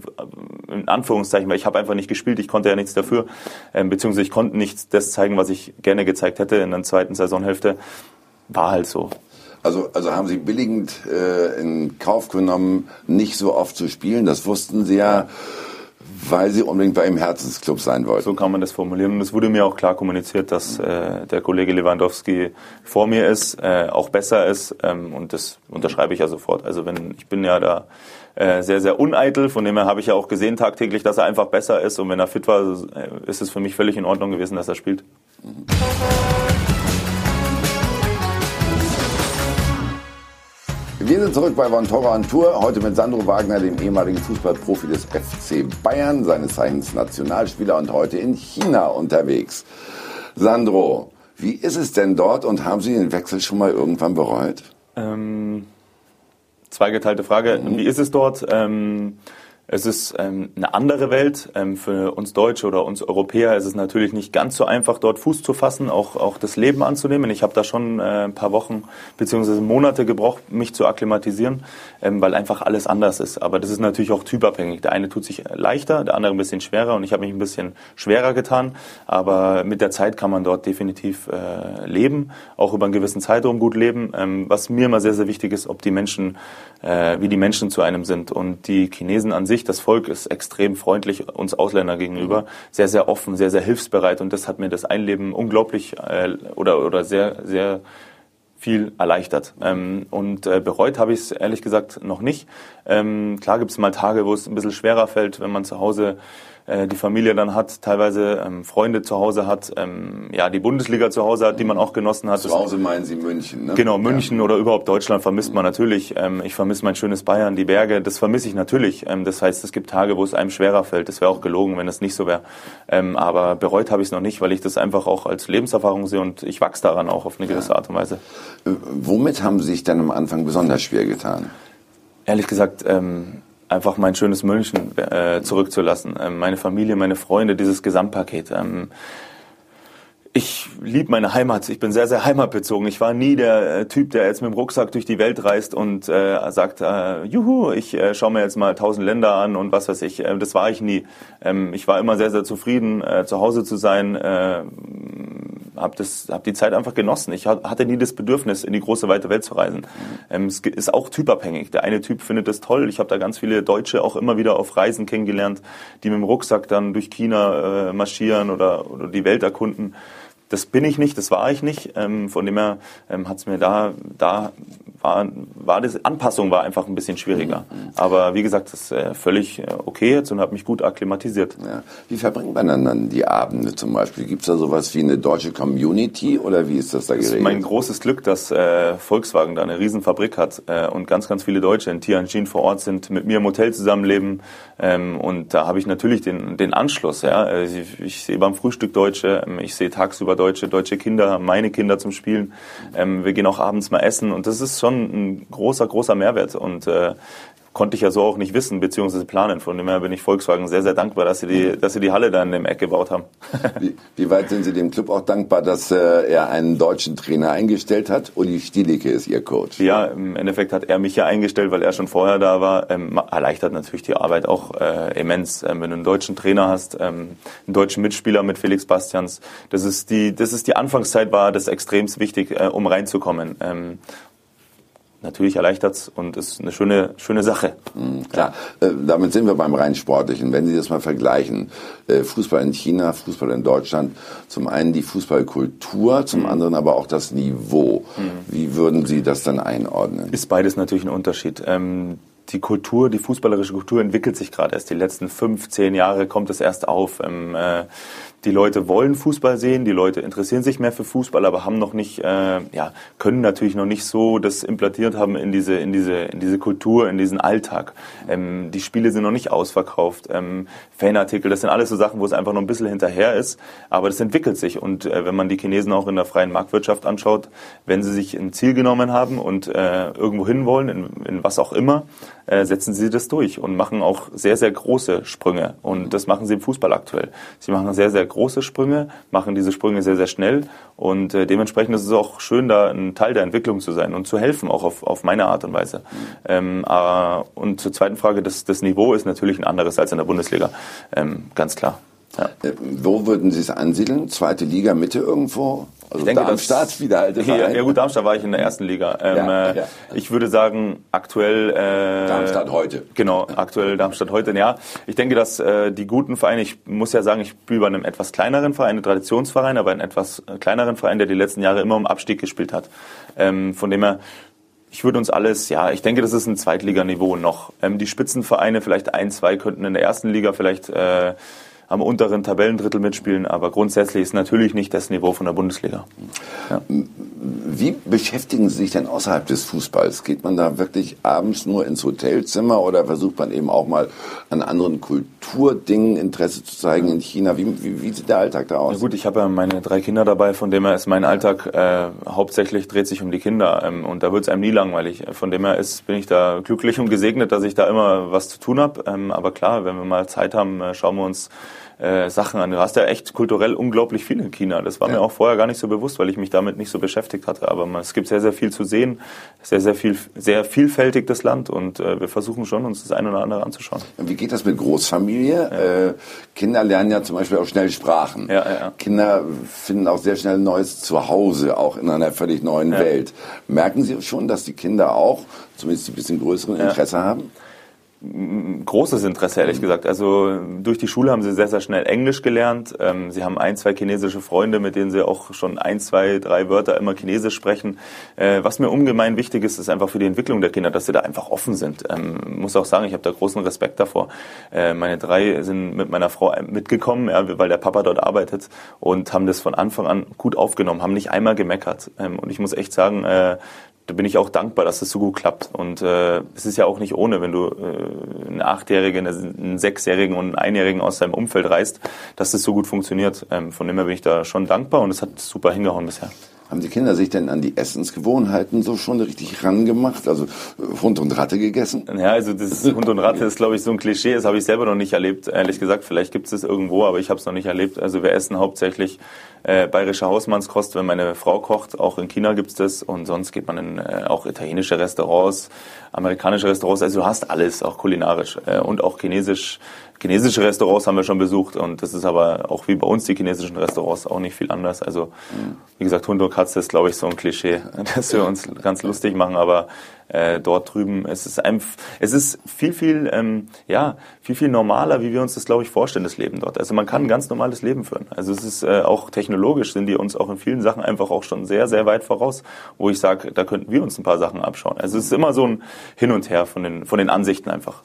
äh, in Anführungszeichen, weil ich habe einfach nicht gespielt, ich konnte ja nichts dafür, äh, beziehungsweise ich konnte nicht das zeigen, was ich gerne gezeigt hätte in der zweiten Saisonhälfte. War halt so. Also, also haben Sie billigend äh, in Kauf genommen, nicht so oft zu spielen. Das wussten Sie ja. ja weil sie unbedingt bei einem Herzensclub sein wollten. So kann man das formulieren. Und es wurde mir auch klar kommuniziert, dass äh, der Kollege Lewandowski vor mir ist, äh, auch besser ist. Ähm, und das unterschreibe ich ja sofort. Also wenn ich bin ja da äh, sehr, sehr uneitel. Von dem her habe ich ja auch gesehen tagtäglich, dass er einfach besser ist. Und wenn er fit war, äh, ist es für mich völlig in Ordnung gewesen, dass er spielt. Mhm. Wir sind zurück bei Von Torra on Tour. Heute mit Sandro Wagner, dem ehemaligen Fußballprofi des FC Bayern, seines Zeichens Nationalspieler und heute in China unterwegs. Sandro, wie ist es denn dort und haben Sie den Wechsel schon mal irgendwann bereut? Ähm, zweigeteilte Frage. Mhm. Wie ist es dort? Ähm, Es ist ähm, eine andere Welt. Ähm, für uns Deutsche oder uns Europäer ist es natürlich nicht ganz so einfach, dort Fuß zu fassen, auch, auch das Leben anzunehmen. Ich habe da schon äh, ein paar Wochen bzw. Monate gebraucht, mich zu akklimatisieren, ähm, weil einfach alles anders ist. Aber das ist natürlich auch typabhängig. Der eine tut sich leichter, der andere ein bisschen schwerer und ich habe mich ein bisschen schwerer getan. Aber mit der Zeit kann man dort definitiv äh, leben, auch über einen gewissen Zeitraum gut leben. Ähm, was mir immer sehr, sehr wichtig ist, ob die Menschen, äh, wie die Menschen zu einem sind. Und die Chinesen an sich sich, das Volk ist extrem freundlich uns Ausländer gegenüber, sehr, sehr offen, sehr, sehr hilfsbereit und das hat mir das Einleben unglaublich äh, oder, oder sehr, sehr viel erleichtert. Ähm, und äh, bereut habe ich es ehrlich gesagt noch nicht. Ähm, klar gibt es mal Tage, wo es ein bisschen schwerer fällt, wenn man zu Hause äh, die Familie dann hat, teilweise ähm, Freunde zu Hause hat, ähm, ja, die Bundesliga zu Hause hat, die man auch genossen hat. Zu Hause meinen Sie München, ne? Genau, München ja. oder überhaupt Deutschland vermisst man natürlich. Ähm, ich vermisse mein schönes Bayern, die Berge, das vermisse ich natürlich. Ähm, das heißt, es gibt Tage, wo es einem schwerer fällt. Das wäre auch gelogen, wenn es nicht so wäre. Ähm, aber bereut habe ich es noch nicht, weil ich das einfach auch als Lebenserfahrung sehe und ich wachse daran auch auf eine gewisse Art und Weise. Äh, womit haben Sie sich dann am Anfang besonders schwer getan? Ehrlich gesagt, ähm, einfach mein schönes München äh, zurückzulassen. Ähm, meine Familie, meine Freunde, dieses Gesamtpaket. Ähm, ich liebe meine Heimat. Ich bin sehr, sehr heimatbezogen. Ich war nie der äh, Typ, der jetzt mit dem Rucksack durch die Welt reist und äh, sagt, äh, juhu, ich äh, schaue mir jetzt mal tausend Länder an und was weiß ich. Äh, das war ich nie. Ähm, ich war immer sehr, sehr zufrieden, äh, zu Hause zu sein. Äh, habe das, hab die Zeit einfach genossen. Ich hatte nie das Bedürfnis, in die große weite Welt zu reisen. Ähm, es ist auch typabhängig. Der eine Typ findet das toll. Ich habe da ganz viele Deutsche auch immer wieder auf Reisen kennengelernt, die mit dem Rucksack dann durch China äh, marschieren oder, oder die Welt erkunden. Das bin ich nicht, das war ich nicht. Ähm, von dem her ähm, hat es mir da, da war, war das Anpassung war einfach ein bisschen schwieriger. Mhm. Aber wie gesagt, das ist äh, völlig äh, okay jetzt und habe mich gut akklimatisiert. Ja. Wie verbringt man dann, die Abende zum Beispiel? Gibt es da sowas wie eine deutsche Community oder wie ist das da geregelt? Das ist mein großes Glück, dass äh, Volkswagen da eine Riesenfabrik hat äh, und ganz, ganz viele Deutsche in Tianjin vor Ort sind, mit mir im Hotel zusammenleben. Ähm, und da habe ich natürlich den, den Anschluss. Ja? Äh, ich, ich sehe beim Frühstück Deutsche, ähm, ich sehe tagsüber Deutsche, deutsche Kinder, meine Kinder zum Spielen. Ähm, wir gehen auch abends mal essen und das ist schon ein großer, großer Mehrwert. Und äh, konnte ich ja so auch nicht wissen bzw. planen. Von dem her bin ich Volkswagen sehr, sehr dankbar, dass sie die, dass sie die Halle da in dem Eck gebaut haben. wie, wie, weit sind Sie dem Club auch dankbar, dass äh, er einen deutschen Trainer eingestellt hat? Uli Stielicke ist Ihr Coach. Ja, im Endeffekt hat er mich ja eingestellt, weil er schon vorher da war. Ähm, erleichtert natürlich die Arbeit auch äh, immens, ähm, wenn du einen deutschen Trainer hast, ähm, einen deutschen Mitspieler mit Felix Bastians. Das ist die, das ist die Anfangszeit war das extremst wichtig, äh, um reinzukommen. Natürlich erleichtert es und ist eine schöne, schöne Sache. Mhm, klar, äh, damit sind wir beim rein Sportlichen. Wenn Sie das mal vergleichen, äh, Fußball in China, Fußball in Deutschland, zum einen die Fußballkultur, zum mhm. anderen aber auch das Niveau. Mhm. Wie würden Sie das dann einordnen? Ist beides natürlich ein Unterschied. Ähm, die Kultur, die fußballerische Kultur entwickelt sich gerade erst. Die letzten fünf, zehn Jahre kommt es erst auf. Ähm, äh, die Leute wollen Fußball sehen, die Leute interessieren sich mehr für Fußball, aber haben noch nicht, äh, ja, können natürlich noch nicht so das implantiert haben in diese, in diese, in diese Kultur, in diesen Alltag. Ähm, die Spiele sind noch nicht ausverkauft. Ähm, Fanartikel, das sind alles so Sachen, wo es einfach noch ein bisschen hinterher ist, aber das entwickelt sich. Und äh, wenn man die Chinesen auch in der freien Marktwirtschaft anschaut, wenn sie sich ein Ziel genommen haben und äh, irgendwo hin wollen, in, in was auch immer, äh, setzen sie das durch und machen auch sehr, sehr große Sprünge. Und das machen sie im Fußball aktuell. Sie machen sehr, sehr große Sprünge, machen diese Sprünge sehr, sehr schnell. Und äh, dementsprechend ist es auch schön, da ein Teil der Entwicklung zu sein und zu helfen, auch auf, auf meine Art und Weise. Ähm, äh, und zur zweiten Frage, das, das Niveau ist natürlich ein anderes als in der Bundesliga. Ähm, ganz klar. Ja. Äh, wo würden Sie es ansiedeln? Zweite Liga, Mitte irgendwo? Also denke, Darmstadt, wieder alte Verein. Ja, gut, Darmstadt war ich in der ersten Liga. Ähm, ja, ja. Ich würde sagen, aktuell... Äh, Darmstadt heute. Genau, aktuell Darmstadt heute. Ja, ich denke, dass äh, die guten Vereine, ich muss ja sagen, ich bin bei einem etwas kleineren Verein, einem Traditionsverein, aber einen etwas kleineren Verein, der die letzten Jahre immer um Abstieg gespielt hat. Ähm, von dem her ich würde uns alles, ja, ich denke, das ist ein Zweitliganiveau noch. Ähm, die Spitzenvereine, vielleicht ein, zwei könnten in der ersten Liga vielleicht äh, am unteren Tabellendrittel mitspielen, aber grundsätzlich ist natürlich nicht das Niveau von der Bundesliga. Ja. Wie beschäftigen Sie sich denn außerhalb des Fußballs? Geht man da wirklich abends nur ins Hotelzimmer oder versucht man eben auch mal an anderen Kulturdingen Interesse zu zeigen in China? Wie, wie, wie sieht der Alltag da aus? Ja gut, ich habe ja meine drei Kinder dabei, von dem her ist mein Alltag äh, hauptsächlich dreht sich um die Kinder ähm, und da wird es einem nie langweilig. Von dem her ist, bin ich da glücklich und gesegnet, dass ich da immer was zu tun habe. Ähm, aber klar, wenn wir mal Zeit haben, äh, schauen wir uns äh, Sachen an. Du hast ja echt kulturell unglaublich viel in China. Das war ja. mir auch vorher gar nicht so bewusst, weil ich mich damit nicht so beschäftigt hatte. Aber man, es gibt sehr, sehr viel zu sehen, sehr, sehr viel, sehr vielfältig das Land und äh, wir versuchen schon, uns das eine oder andere anzuschauen. Wie geht das mit Großfamilie? Ja. Äh, Kinder lernen ja zum Beispiel auch schnell Sprachen. Ja. Kinder finden auch sehr schnell ein neues Zuhause, auch in einer völlig neuen Welt. Merken Sie schon, dass die Kinder auch, zumindest ein bisschen größeren Interesse haben? Großes Interesse, ehrlich gesagt. Also durch die Schule haben sie sehr, sehr schnell Englisch gelernt. Ähm, sie haben ein, zwei chinesische Freunde, mit denen sie auch schon ein, zwei, drei Wörter immer Chinesisch sprechen. Äh, was mir ungemein wichtig ist, ist einfach für die Entwicklung der Kinder, dass sie da einfach offen sind. Ähm, muss auch sagen, ich habe da großen Respekt davor. Äh, meine drei sind mit meiner Frau mitgekommen, ja, weil der Papa dort arbeitet und haben das von Anfang an gut aufgenommen, haben nicht einmal gemeckert. Ähm, und ich muss echt sagen, äh, da bin ich auch dankbar, dass das so gut klappt. Und äh, es ist ja auch nicht ohne, wenn du äh, einen Achtjährigen, einen Sechsjährigen und einen Einjährigen aus deinem Umfeld reißt, dass das so gut funktioniert. Ähm, von dem her bin ich da schon dankbar und es hat super hingehauen bisher. Haben die Kinder sich denn an die Essensgewohnheiten so schon richtig rangemacht? Also äh, Hund und Ratte gegessen? Ja, also das Hund und Ratte ist, glaube ich, so ein Klischee. Das habe ich selber noch nicht erlebt, ehrlich gesagt. Vielleicht gibt es es irgendwo, aber ich habe es noch nicht erlebt. Also wir essen hauptsächlich äh, bayerische Hausmannskost, wenn meine Frau kocht. Auch in China gibt's das und sonst geht man in äh, auch italienische Restaurants, amerikanische Restaurants. Also du hast alles, auch kulinarisch äh, und auch chinesisch Chinesische Restaurants haben wir schon besucht und das ist aber auch wie bei uns die chinesischen Restaurants auch nicht viel anders. Also wie gesagt, Hund und Katze ist glaube ich so ein Klischee, dass wir uns ganz lustig machen, aber äh, dort drüben es ist ein, es ist viel viel ähm, ja viel viel normaler, wie wir uns das glaube ich vorstellen, das Leben dort. Also man kann ein ganz normales Leben führen. Also es ist äh, auch technologisch sind die uns auch in vielen Sachen einfach auch schon sehr sehr weit voraus, wo ich sage, da könnten wir uns ein paar Sachen abschauen. Also es ist immer so ein Hin und Her von den von den Ansichten einfach.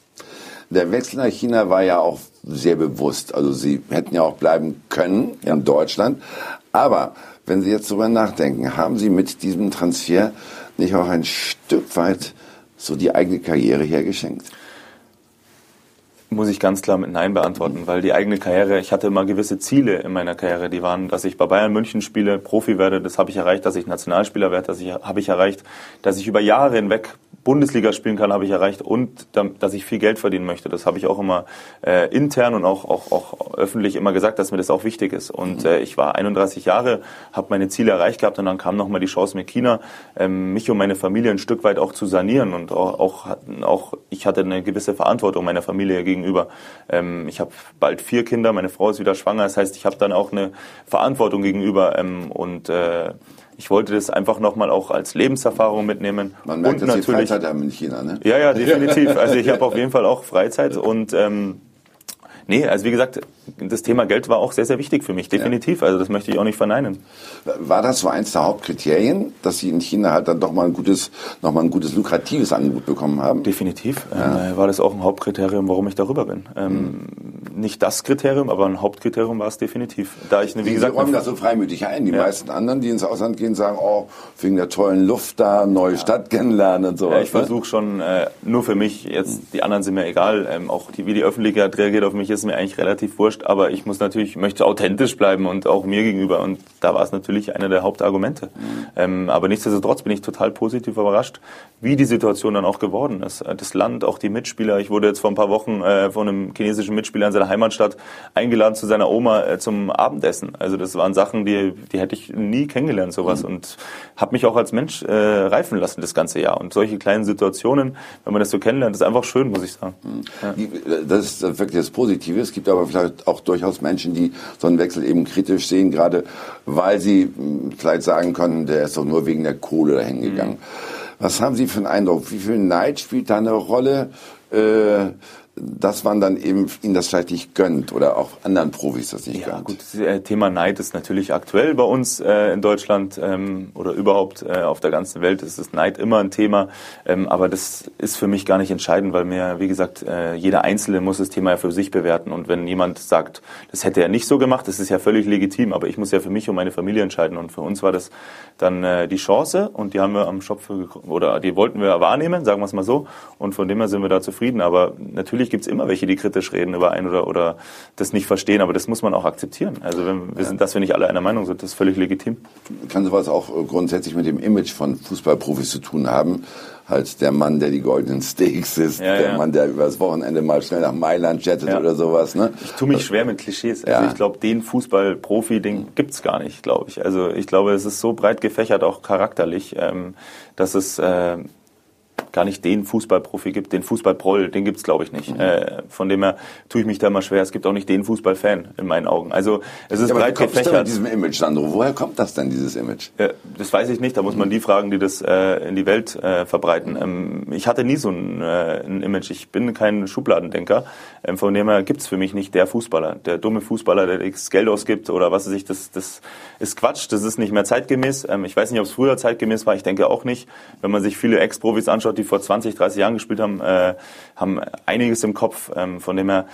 Der Wechsel nach China war ja auch sehr bewusst. Also Sie hätten ja auch bleiben können in Deutschland. Aber wenn Sie jetzt darüber nachdenken, haben Sie mit diesem Transfer nicht auch ein Stück weit so die eigene Karriere hergeschenkt? Muss ich ganz klar mit Nein beantworten, weil die eigene Karriere, ich hatte immer gewisse Ziele in meiner Karriere, die waren, dass ich bei Bayern München spiele, Profi werde, das habe ich erreicht, dass ich Nationalspieler werde, das habe ich erreicht, dass ich über Jahre hinweg Bundesliga spielen kann, habe ich erreicht und dass ich viel Geld verdienen möchte. Das habe ich auch immer äh, intern und auch, auch, auch öffentlich immer gesagt, dass mir das auch wichtig ist. Und äh, ich war 31 Jahre, habe meine Ziele erreicht gehabt und dann kam nochmal die Chance mit China, ähm, mich und meine Familie ein Stück weit auch zu sanieren und auch, auch, auch ich hatte eine gewisse Verantwortung meiner Familie gegenüber. Ähm, ich habe bald vier Kinder, meine Frau ist wieder schwanger, das heißt, ich habe dann auch eine Verantwortung gegenüber ähm, und äh, ich wollte das einfach nochmal auch als Lebenserfahrung mitnehmen. Man merkt, und dass natürlich, Sie Freizeit haben in China, ne? Ja, ja, definitiv. Also ich habe auf jeden Fall auch Freizeit und ähm, Nee, also wie gesagt, das Thema Geld war auch sehr, sehr wichtig für mich, definitiv. Ja. Also das möchte ich auch nicht verneinen. War das so eins der Hauptkriterien, dass Sie in China halt dann doch mal ein gutes, noch mal ein gutes lukratives Angebot bekommen haben? Definitiv. Ja. Ähm, war das auch ein Hauptkriterium, warum ich darüber bin. Ähm, mhm. Nicht das Kriterium, aber ein Hauptkriterium war es definitiv. Da ich, wie Sie gesagt, räumen das so freimütig ein. Die ja. meisten anderen, die ins Ausland gehen, sagen, oh, wegen der tollen Luft da, neue Stadt kennenlernen und so. Ja, ich versuche schon, äh, nur für mich, jetzt mhm. die anderen sind mir egal, ähm, auch die, wie die Öffentlichkeit reagiert auf mich, ist mir eigentlich relativ wurscht, aber ich muss natürlich, möchte authentisch bleiben und auch mir gegenüber und da war es natürlich einer der Hauptargumente. Mhm. Ähm, aber nichtsdestotrotz bin ich total positiv überrascht, wie die Situation dann auch geworden ist. Das Land, auch die Mitspieler. Ich wurde jetzt vor ein paar Wochen äh, von einem chinesischen Mitspieler in seiner Heimatstadt eingeladen zu seiner Oma äh, zum Abendessen. Also das waren Sachen, die, die hätte ich nie kennengelernt, sowas. Mhm. Und habe mich auch als Mensch äh, reifen lassen das ganze Jahr. Und solche kleinen Situationen, wenn man das so kennenlernt, ist einfach schön, muss ich sagen. Mhm. Ja. Das ist wirklich das Positive. Es gibt aber vielleicht auch durchaus Menschen, die so einen Wechsel eben kritisch sehen, gerade weil sie hm, vielleicht sagen können, der ist doch nur wegen der Kohle dahin gegangen. Mhm. Was haben Sie für einen Eindruck? Wie viel Neid spielt da eine Rolle? Äh, dass man dann eben ihnen das vielleicht nicht gönnt oder auch anderen Profis das nicht ja, gönnt. Gut, das äh, Thema Neid ist natürlich aktuell bei uns äh, in Deutschland ähm, oder überhaupt äh, auf der ganzen Welt ist das Neid immer ein Thema. Ähm, aber das ist für mich gar nicht entscheidend, weil mir, wie gesagt, äh, jeder Einzelne muss das Thema ja für sich bewerten. Und wenn jemand sagt, das hätte er nicht so gemacht, das ist ja völlig legitim. Aber ich muss ja für mich und meine Familie entscheiden. Und für uns war das dann äh, die Chance und die haben wir am Schopf oder die wollten wir wahrnehmen, sagen wir es mal so. Und von dem her sind wir da zufrieden. Aber natürlich gibt es immer welche, die kritisch reden über einen oder, oder das nicht verstehen. Aber das muss man auch akzeptieren. Also wenn wir sind, dass wir nicht alle einer Meinung sind, das ist völlig legitim. Kann sowas auch äh, grundsätzlich mit dem Image von Fußballprofis zu tun haben? Halt der Mann, der die goldenen Steaks ist, Ja, der ja. Mann, der übers Wochenende mal schnell nach Mailand jettet Ja. oder sowas. Ne? Ich tue mich schwer mit Klischees. Also ich glaube, den Fußballprofi, den gibt's gar nicht, glaube ich. Also ich glaube, es ist so breit gefächert, auch charakterlich, ähm, dass es äh, gar nicht den Fußballprofi gibt, den Fußballproll, den gibt's glaube ich nicht. Äh, von dem her tue ich mich da mal schwer. Es gibt auch nicht den Fußballfan in meinen Augen. Also es ist Ja, breit denn mit gefächert. diesem Image, Sandro? Woher kommt das denn, dieses Image? Ja, das weiß ich nicht, da muss man die fragen, die das äh, in die Welt äh, verbreiten. Ähm, ich hatte nie so ein, äh, ein Image, ich bin kein Schubladendenker. Ähm, von dem her gibt's für mich nicht der Fußballer, der dumme Fußballer, der das Geld ausgibt oder was weiß ich, das, das ist Quatsch, das ist nicht mehr zeitgemäß. Ähm, ich weiß nicht, ob es früher zeitgemäß war, ich denke auch nicht. Wenn man sich viele Ex-Profis anschaut, die vor 20, 30 Jahren gespielt haben, äh, haben einiges im Kopf. Ähm, von dem her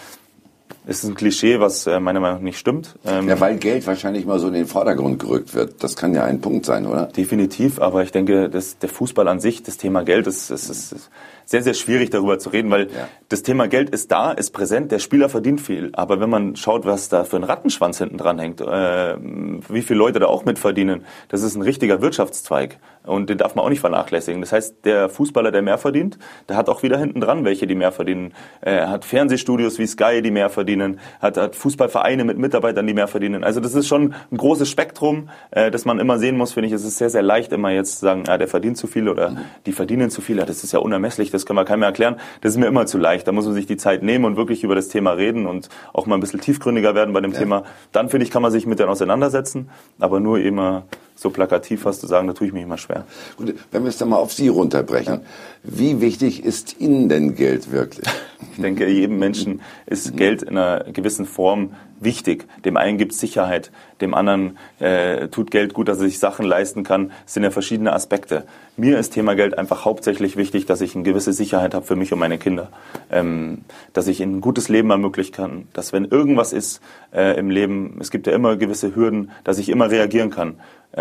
ist es ein Klischee, was äh, meiner Meinung nach nicht stimmt. Ähm, Ja, weil Geld wahrscheinlich mal so in den Vordergrund gerückt wird. Das kann ja ein Punkt sein, oder? Definitiv, aber ich denke, dass der Fußball an sich, das Thema Geld, ist, ist, ist, ist sehr, sehr schwierig darüber zu reden, weil Ja. das Thema Geld ist da, ist präsent, der Spieler verdient viel. Aber wenn man schaut, was da für ein Rattenschwanz hinten dran hängt, äh, wie viele Leute da auch mitverdienen, das ist ein richtiger Wirtschaftszweig. Und den darf man auch nicht vernachlässigen. Das heißt, der Fußballer, der mehr verdient, der hat auch wieder hinten dran welche, die mehr verdienen. Er hat Fernsehstudios wie Sky, die mehr verdienen, hat, hat Fußballvereine mit Mitarbeitern, die mehr verdienen. Also das ist schon ein großes Spektrum, äh, das man immer sehen muss, finde ich. Es ist sehr, sehr leicht, immer jetzt zu sagen, ja, der verdient zu viel oder die verdienen zu viel. Ja, das ist ja unermesslich, das kann man keinem mehr erklären. Das ist mir immer zu leicht. Da muss man sich die Zeit nehmen und wirklich über das Thema reden und auch mal ein bisschen tiefgründiger werden bei dem Thema. Dann, finde ich, kann man sich mit denen auseinandersetzen, aber nur immer so plakativ was zu sagen, da tue ich mich immer schwer. Gut, wenn wir es dann mal auf Sie runterbrechen. Wie wichtig ist Ihnen denn Geld wirklich? Ich denke, jedem Menschen ist Geld in einer gewissen Form wichtig. Dem einen gibt es Sicherheit, dem anderen äh, tut Geld gut, dass er sich Sachen leisten kann. Es sind ja verschiedene Aspekte. Mir ist Thema Geld einfach hauptsächlich wichtig, dass ich eine gewisse Sicherheit habe für mich und meine Kinder. Ähm, dass ich ihnen ein gutes Leben ermöglichen kann. Dass wenn irgendwas ist äh, im Leben, es gibt ja immer gewisse Hürden, dass ich immer reagieren kann.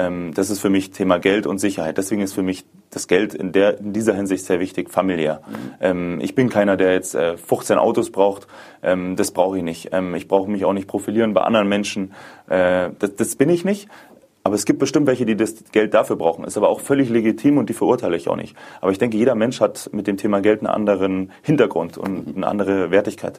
Ähm, das ist für mich Thema Geld und Sicherheit. Deswegen ist für mich das Geld in, der, in dieser Hinsicht sehr wichtig, familiär. Ähm, ich bin keiner, der jetzt äh, 15 Autos braucht. Ähm, das brauche ich nicht. Ähm, ich brauche mich auch nicht profilieren bei anderen Menschen. Äh, das, das bin ich nicht. Aber es gibt bestimmt welche, die das Geld dafür brauchen. Ist aber auch völlig legitim und die verurteile ich auch nicht. Aber ich denke, jeder Mensch hat mit dem Thema Geld einen anderen Hintergrund und eine andere Wertigkeit.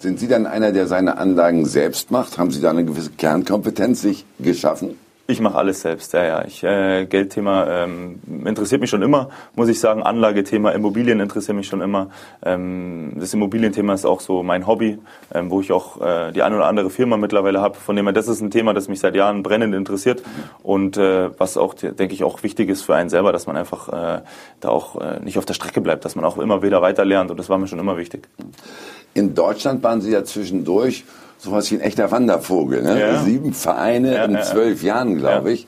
Sind Sie dann einer, der seine Anlagen selbst macht? Haben Sie da eine gewisse Kernkompetenz sich geschaffen? Ich mache alles selbst, ja, ja. Ich, äh, Geldthema ähm, interessiert mich schon immer, muss ich sagen. Anlagethema, Immobilien interessiert mich schon immer. Ähm, das Immobilienthema ist auch so mein Hobby, ähm, wo ich auch äh, die eine oder andere Firma mittlerweile habe. Von dem her, das ist ein Thema, das mich seit Jahren brennend interessiert und äh, was auch, denke ich, auch wichtig ist für einen selber, dass man einfach äh, da auch äh, nicht auf der Strecke bleibt, dass man auch immer wieder weiter lernt und das war mir schon immer wichtig. In Deutschland waren Sie ja zwischendurch sowas wie ein echter Wandervogel. Ne? Ja. Sieben Vereine Ja, in zwölf Jahren, glaube ich.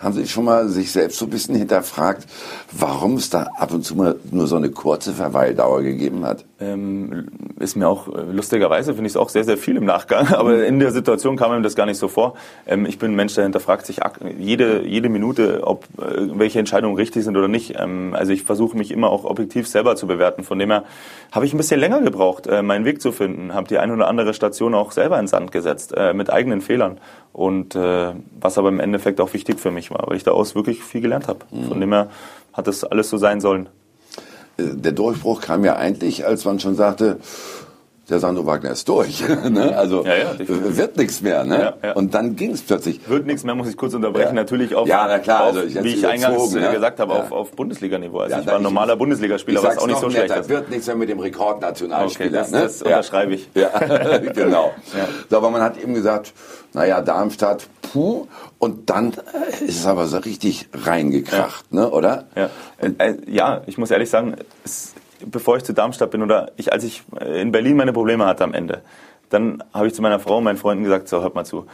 Haben Sie schon mal sich selbst so ein bisschen hinterfragt, warum es da ab und zu mal nur so eine kurze Verweildauer gegeben hat? Ähm, ist mir auch äh, lustigerweise finde ich es auch sehr sehr viel im Nachgang, aber in der Situation kam mir das gar nicht so vor. Ähm, ich bin ein Mensch, der hinterfragt sich jede jede Minute, ob äh, welche Entscheidungen richtig sind oder nicht. Ähm, also ich versuche mich immer auch objektiv selber zu bewerten. Von dem her habe ich ein bisschen länger gebraucht, äh, meinen Weg zu finden, habe die eine oder andere Station auch selber in Sand gesetzt äh, mit eigenen Fehlern und äh, was aber im Endeffekt auch wichtig für mich war, weil ich daraus wirklich viel gelernt habe. Von dem her hat das alles so sein sollen. Äh, Der Durchbruch kam ja eigentlich, als man schon sagte, der Sandro Wagner ist durch. ne? Also Ja, ja, wird nichts mehr. Ne? Ja. Und dann ging es plötzlich. Wird nichts mehr, muss ich kurz unterbrechen. Natürlich auf, Ja, na klar, auf also ich wie ich eingangs äh, ne? gesagt habe, auf, auf Bundesliga-Niveau. Also ich war ein normaler Bundesligaspieler, was auch nicht so netter, schlecht ist. wird nichts mehr mit dem Rekordnationalspieler. Okay, das- das ne? unterschreibe ich. Ja, genau. So, aber man hat eben gesagt, naja, Darmstadt, puh, und dann äh, ist es aber so richtig reingekracht, ne, oder? Ja. Äh, ja, ich muss ehrlich sagen, es, bevor ich zu Darmstadt bin oder ich, als ich in Berlin meine Probleme hatte am Ende, dann habe ich zu meiner Frau und meinen Freunden gesagt, so hört mal zu,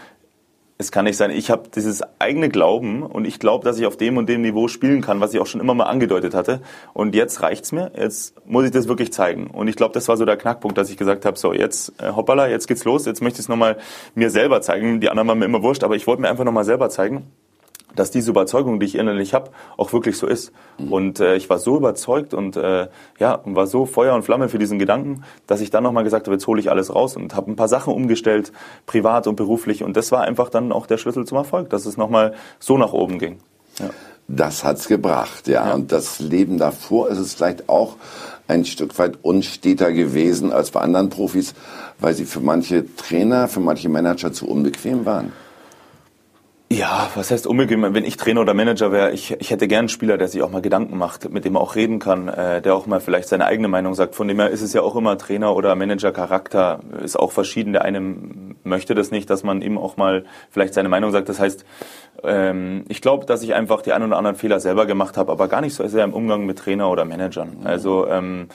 es kann nicht sein, ich habe dieses eigene Glauben und ich glaube, dass ich auf dem und dem Niveau spielen kann, was ich auch schon immer mal angedeutet hatte. Und jetzt reicht's mir, jetzt muss ich das wirklich zeigen. Und ich glaube, das war so der Knackpunkt, dass ich gesagt habe, so jetzt äh, hoppala, jetzt geht's los, jetzt möchte ich es nochmal mir selber zeigen. Die anderen waren mir immer wurscht, aber ich wollte mir einfach nochmal selber zeigen dass diese Überzeugung, die ich innerlich habe, auch wirklich so ist. Mhm. Und äh, ich war so überzeugt und äh, ja und war so Feuer und Flamme für diesen Gedanken, dass ich dann nochmal gesagt habe, jetzt hole ich alles raus und habe ein paar Sachen umgestellt, privat und beruflich. Und das war einfach dann auch der Schlüssel zum Erfolg, dass es nochmal so nach oben ging. Ja. Das hat's gebracht, ja. ja. Und das Leben davor ist es vielleicht auch ein Stück weit unsteter gewesen als bei anderen Profis, weil sie für manche Trainer, für manche Manager zu unbequem waren. Ja, was heißt unbequem? Wenn ich Trainer oder Manager wäre, ich, ich hätte gern einen Spieler, der sich auch mal Gedanken macht, mit dem er auch reden kann, äh, der auch mal vielleicht seine eigene Meinung sagt. Von dem her ist es ja auch immer Trainer oder Manager Charakter ist auch verschieden. Der eine möchte das nicht, dass man ihm auch mal vielleicht seine Meinung sagt. Das heißt, ähm, ich glaube, dass ich einfach die ein oder anderen Fehler selber gemacht habe, aber gar nicht so sehr im Umgang mit Trainer oder Managern. Also ähm,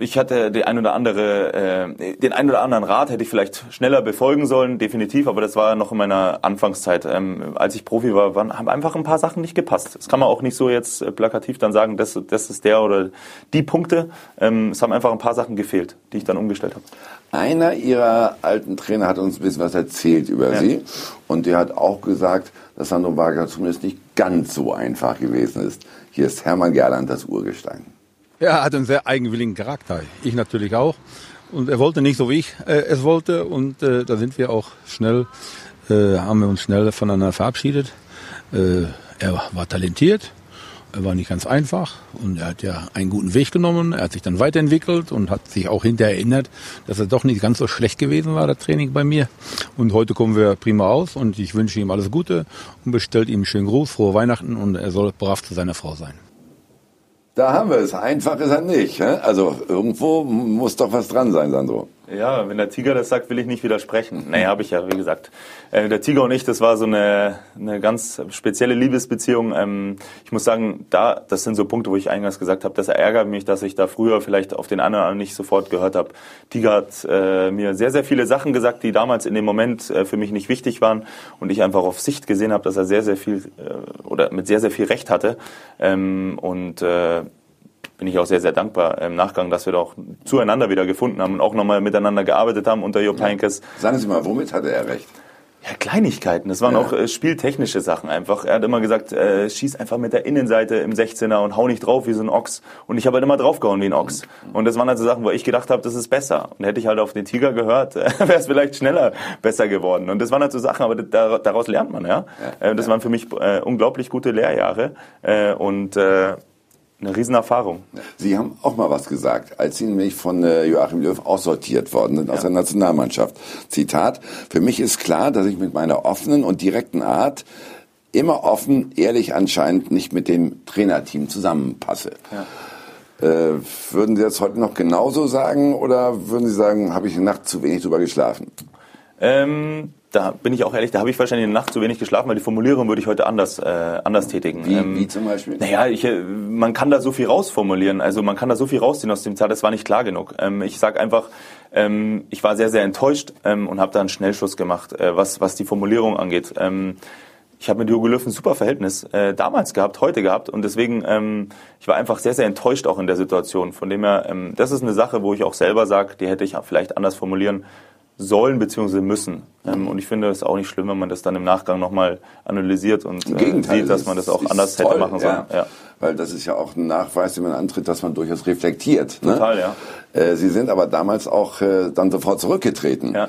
ich hatte die ein oder andere, äh, den ein oder anderen Rat hätte ich vielleicht schneller befolgen sollen, definitiv, aber das war noch in meiner Anfangszeit. Ähm, als ich Profi war, waren, haben einfach ein paar Sachen nicht gepasst. Das kann man auch nicht so jetzt äh, plakativ dann sagen, das, das ist der oder die Punkte. Ähm, es haben einfach ein paar Sachen gefehlt, die ich dann umgestellt habe. Einer Ihrer alten Trainer hat uns ein bisschen was erzählt über ja. Sie und der hat auch gesagt, dass Sandro Wagner zumindest nicht ganz so einfach gewesen ist. Hier ist Hermann Gerland, das Urgestein. Er hat einen sehr eigenwilligen Charakter. Ich natürlich auch. Und er wollte nicht so wie ich äh, es wollte. Und äh, da sind wir auch schnell, äh, haben wir uns schnell voneinander verabschiedet. Äh, er war talentiert. Er war nicht ganz einfach und er hat ja einen guten Weg genommen. Er hat sich dann weiterentwickelt und hat sich auch hinterher erinnert, dass er doch nicht ganz so schlecht gewesen war, das Training bei mir. Und heute kommen wir prima aus und ich wünsche ihm alles Gute und bestellt ihm einen schönen Gruß, frohe Weihnachten und er soll brav zu seiner Frau sein. Da haben wir es. Einfach ist er nicht. Also irgendwo muss doch was dran sein, Sandro. Ja, wenn der Tiger das sagt, will ich nicht widersprechen. Nee, habe ich ja, wie gesagt. Äh, der Tiger und ich, das war so eine, eine ganz spezielle Liebesbeziehung. Ähm, ich muss sagen, da, das sind so Punkte, wo ich eingangs gesagt habe, das ärgert mich, dass ich da früher vielleicht auf den anderen nicht sofort gehört habe. Tiger hat äh, mir sehr, sehr viele Sachen gesagt, die damals in dem Moment äh, für mich nicht wichtig waren und ich einfach auf Sicht gesehen habe, dass er sehr, sehr viel äh, oder mit sehr, sehr viel Recht hatte. Ähm, und äh, bin ich auch sehr, sehr dankbar im Nachgang, dass wir doch zueinander wieder gefunden haben und auch nochmal miteinander gearbeitet haben unter Jupp Heynckes. Sagen Sie mal, womit hatte er recht? Ja, Kleinigkeiten. Das waren ja. auch äh, spieltechnische Sachen einfach. Er hat immer gesagt, äh, schieß einfach mit der Innenseite im 16er und hau nicht drauf wie so ein Ochs. Und ich habe halt immer draufgehauen wie ein Ochs. Mhm. Und das waren halt so Sachen, wo ich gedacht habe, das ist besser. Und hätte ich halt auf den Tiger gehört, wäre es vielleicht schneller besser geworden. Und das waren halt so Sachen, aber da, daraus lernt man, ja. ja äh, das ja. waren für mich äh, unglaublich gute Lehrjahre. Äh, und äh, eine Riesenerfahrung. Sie haben auch mal was gesagt, als Sie nämlich von äh, Joachim Löw aussortiert worden sind aus ja. der Nationalmannschaft. Zitat, für mich ist klar, dass ich mit meiner offenen und direkten Art immer offen, ehrlich anscheinend nicht mit dem Trainerteam zusammenpasse. Ja. Äh, würden Sie das heute noch genauso sagen oder würden Sie sagen, habe ich eine Nacht zu wenig drüber geschlafen? Ähm, da bin ich auch ehrlich, da habe ich wahrscheinlich eine Nacht zu wenig geschlafen, weil die Formulierung würde ich heute anders, äh, anders tätigen. Wie, ähm, wie zum Beispiel? Naja, ich, äh, man kann da so viel rausformulieren, also man kann da so viel rausziehen aus dem Zitat, das war nicht klar genug. Ähm, ich sage einfach, ähm, ich war sehr, sehr enttäuscht ähm, und habe da einen Schnellschuss gemacht, äh, was, was die Formulierung angeht. Ähm, ich habe mit Jogi Löw ein super Verhältnis äh, damals gehabt, heute gehabt und deswegen, ähm, ich war einfach sehr, sehr enttäuscht auch in der Situation. Von dem her, ähm, das ist eine Sache, wo ich auch selber sage, die hätte ich vielleicht anders formulieren sollen bzw. müssen. Ähm, und ich finde es auch nicht schlimm, wenn man das dann im Nachgang nochmal analysiert und äh, sieht, dass man das auch anders toll, hätte machen sollen. Ja. ja. Weil das ist ja auch ein Nachweis, den man antritt, dass man durchaus reflektiert. Ne? Total, ja. Äh, Sie sind aber damals auch äh, dann sofort zurückgetreten. Ja.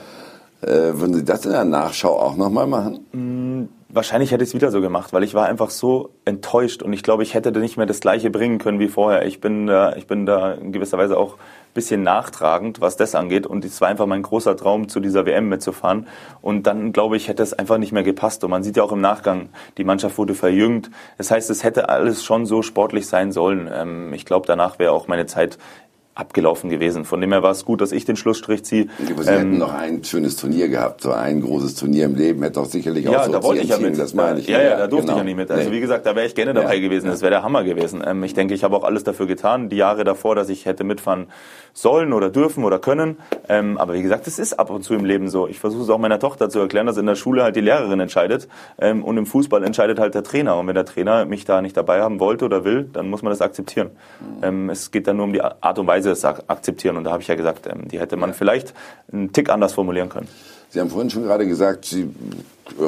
Äh, würden Sie das in der Nachschau auch nochmal machen? Mm, wahrscheinlich hätte ich es wieder so gemacht, weil ich war einfach so enttäuscht und ich glaube, ich hätte nicht mehr das Gleiche bringen können wie vorher. Ich bin da, ich bin da in gewisser Weise auch bisschen nachtragend, was das angeht. Und es war einfach mein großer Traum, zu dieser WM mitzufahren. Und dann, glaube ich, hätte es einfach nicht mehr gepasst. Und man sieht ja auch im Nachgang, die Mannschaft wurde verjüngt. Das heißt, es hätte alles schon so sportlich sein sollen. Ähm, ich glaube, danach wäre auch meine Zeit abgelaufen gewesen. Von dem her war es gut, dass ich den Schlussstrich ziehe. Sie ähm, hätten noch ein schönes Turnier gehabt, so ein großes Turnier im Leben, hätte doch sicherlich ja, auch so da wollte ich ja mit. das meine ich. Ja, ja, da durfte genau. ich ja nicht mit. Also nee. wie gesagt, da wäre ich gerne dabei ja. gewesen. Das wäre der Hammer gewesen. Ähm, ich denke, ich habe auch alles dafür getan, die Jahre davor, dass ich hätte mitfahren sollen oder dürfen oder können. Ähm, aber wie gesagt, es ist ab und zu im Leben so. Ich versuche es auch meiner Tochter zu erklären, dass in der Schule halt die Lehrerin entscheidet ähm, und im Fußball entscheidet halt der Trainer. Und wenn der Trainer mich da nicht dabei haben wollte oder will, dann muss man das akzeptieren. Mhm. Ähm, es geht dann nur um die Art und Weise, es akzeptieren. Und da habe ich ja gesagt, ähm, die hätte man vielleicht einen Tick anders formulieren können. Sie haben vorhin schon gerade gesagt, Sie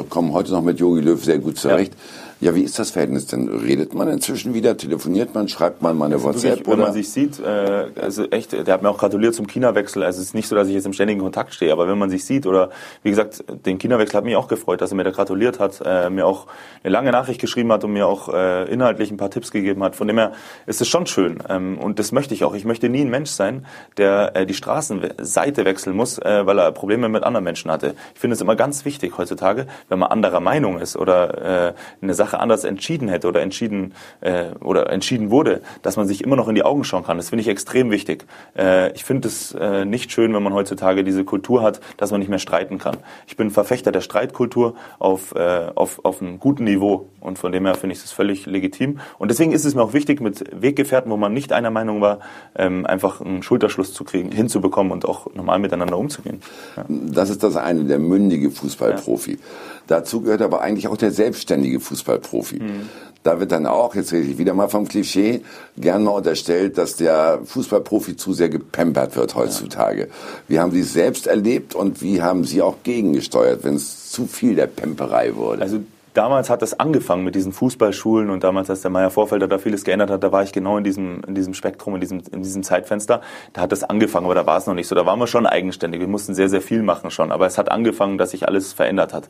kommen heute noch mit Jogi Löw sehr gut zurecht. Ja. Ja, wie ist das Verhältnis denn? Redet man inzwischen wieder? Telefoniert man? Schreibt man mal eine also WhatsApp? Wirklich, wenn man sich sieht, äh, also echt, der hat mir auch gratuliert zum China-Wechsel. Also es ist nicht so, dass ich jetzt im ständigen Kontakt stehe, aber wenn man sich sieht oder wie gesagt, den China-Wechsel hat mich auch gefreut, dass er mir da gratuliert hat, äh, mir auch eine lange Nachricht geschrieben hat und mir auch äh, inhaltlich ein paar Tipps gegeben hat. Von dem her ist es schon schön ähm, und das möchte ich auch. Ich möchte nie ein Mensch sein, der äh, die Straßenseite wechseln muss, äh, weil er Probleme mit anderen Menschen hatte. Ich finde es immer ganz wichtig heutzutage, wenn man anderer Meinung ist oder äh, eine Sache Sache anders entschieden hätte oder entschieden äh, oder entschieden wurde, dass man sich immer noch in die Augen schauen kann. Das finde ich extrem wichtig. Äh, ich finde es äh, nicht schön, wenn man heutzutage diese Kultur hat, dass man nicht mehr streiten kann. Ich bin Verfechter der Streitkultur auf, äh, auf, auf einem guten Niveau und von dem her finde ich das völlig legitim. Und deswegen ist es mir auch wichtig, mit Weggefährten, wo man nicht einer Meinung war, ähm, einfach einen Schulterschluss zu kriegen, hinzubekommen und auch normal miteinander umzugehen. Ja. Das ist das eine, der mündige Fußballprofi. Ja. Dazu gehört aber eigentlich auch der selbstständige Fußballprofi. Mhm. Da wird dann auch, jetzt rede ich wieder mal vom Klischee, gern mal unterstellt, dass der Fußballprofi zu sehr gepempert wird heutzutage. Ja. Wie haben Sie es selbst erlebt und wie haben Sie auch gegengesteuert, wenn es zu viel der Pemperei wurde? Also damals hat das angefangen mit diesen Fußballschulen und damals, als der Meier Vorfelder da vieles geändert hat, da war ich genau in diesem, in diesem Spektrum, in diesem, in diesem Zeitfenster. Da hat das angefangen, aber da war es noch nicht so. Da waren wir schon eigenständig. Wir mussten sehr, sehr viel machen schon. Aber es hat angefangen, dass sich alles verändert hat.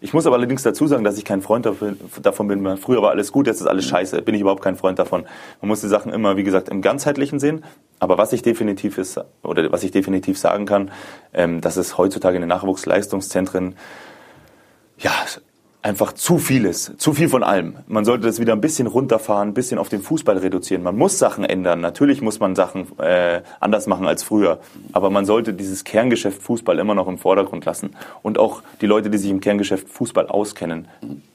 Ich muss aber allerdings dazu sagen, dass ich kein Freund davon bin. Früher war alles gut, jetzt ist alles scheiße. Bin ich überhaupt kein Freund davon. Man muss die Sachen immer, wie gesagt, im ganzheitlichen sehen. Aber was ich definitiv ist, oder was ich definitiv sagen kann, ähm, dass es heutzutage in den Nachwuchsleistungszentren ja, einfach zu vieles, zu viel von allem. Man sollte das wieder ein bisschen runterfahren, ein bisschen auf den Fußball reduzieren. Man muss Sachen ändern. Natürlich muss man Sachen äh, anders machen als früher. Aber man sollte dieses Kerngeschäft Fußball immer noch im Vordergrund lassen. Und auch die Leute, die sich im Kerngeschäft Fußball auskennen,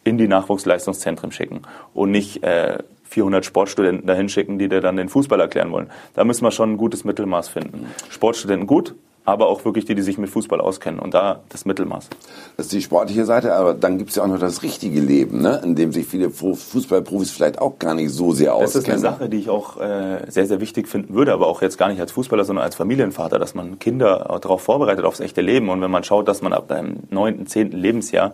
in die Nachwuchsleistungszentren schicken. Und nicht äh, 400 Sportstudenten dahin schicken, die dir dann den Fußball erklären wollen. Da müssen wir schon ein gutes Mittelmaß finden. Sportstudenten gut, aber auch wirklich die, die sich mit Fußball auskennen und da das Mittelmaß. Das ist die sportliche Seite, aber dann gibt es ja auch noch das richtige Leben, ne? in dem sich viele Fußballprofis vielleicht auch gar nicht so sehr auskennen. Das ist eine Sache, die ich auch äh, sehr, sehr wichtig finden würde, aber auch jetzt gar nicht als Fußballer, sondern als Familienvater, dass man Kinder darauf vorbereitet, aufs echte Leben und wenn man schaut, dass man ab einem neunten, zehnten Lebensjahr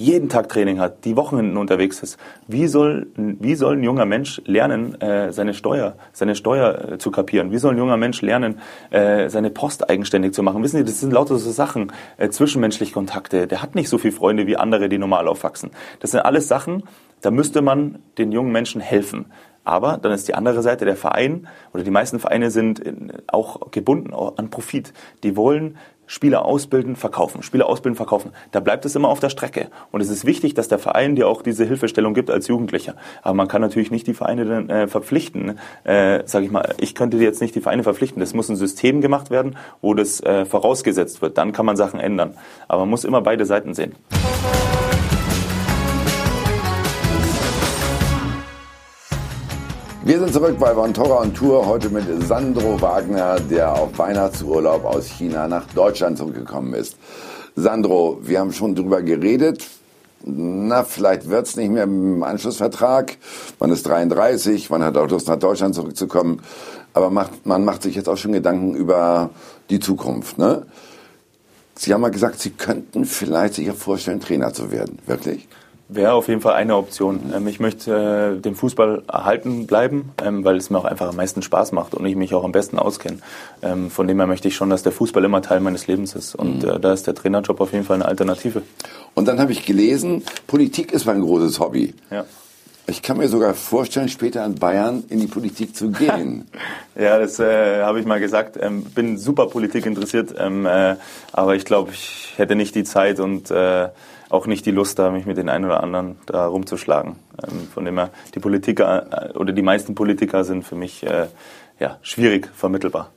jeden Tag Training hat, die Wochenenden unterwegs ist, wie soll, wie soll ein junger Mensch lernen, äh, seine Steuer, seine Steuer äh, zu kapieren? Wie soll ein junger Mensch lernen, äh, seine Post eigenständig zu machen? Wissen Sie, das sind lauter so Sachen, äh, zwischenmenschliche Kontakte. Der hat nicht so viele Freunde wie andere, die normal aufwachsen. Das sind alles Sachen, da müsste man den jungen Menschen helfen. Aber dann ist die andere Seite, der Verein oder die meisten Vereine sind auch gebunden an Profit. Die wollen Spieler ausbilden, verkaufen, Spieler ausbilden, verkaufen. Da bleibt es immer auf der Strecke. Und es ist wichtig, dass der Verein dir auch diese Hilfestellung gibt als Jugendlicher. Aber man kann natürlich nicht die Vereine dann, äh, verpflichten. Äh, sag ich mal, ich könnte jetzt nicht die Vereine verpflichten. Das muss ein System gemacht werden, wo das äh, vorausgesetzt wird. Dann kann man Sachen ändern. Aber man muss immer beide Seiten sehen. Wir sind zurück bei Vontora und Tour, heute mit Sandro Wagner, der auf Weihnachtsurlaub aus China nach Deutschland zurückgekommen ist. Sandro, wir haben schon drüber geredet. Na, vielleicht wird's nicht mehr im Anschlussvertrag. Man ist 33, man hat auch Lust, nach Deutschland zurückzukommen. Aber macht, man macht sich jetzt auch schon Gedanken über die Zukunft. Ne? Sie haben mal gesagt, Sie könnten vielleicht sich vorstellen, Trainer zu werden. Wirklich? Wäre auf jeden Fall eine Option. Ähm, ich möchte äh, dem Fußball erhalten bleiben, ähm, weil es mir auch einfach am meisten Spaß macht und ich mich auch am besten auskenne. Ähm, von dem her möchte ich schon, dass der Fußball immer Teil meines Lebens ist. Und mhm. äh, da ist der Trainerjob auf jeden Fall eine Alternative. Und dann habe ich gelesen, Politik ist mein großes Hobby. Ja. Ich kann mir sogar vorstellen, später in Bayern in die Politik zu gehen. ja, das äh, habe ich mal gesagt. Ähm, bin super Politik interessiert, ähm, äh, aber ich glaube, ich hätte nicht die Zeit und äh, auch nicht die Lust da, mich mit den einen oder anderen da rumzuschlagen. Ähm, von dem her, die Politiker äh, oder die meisten Politiker sind für mich äh, ja, schwierig vermittelbar.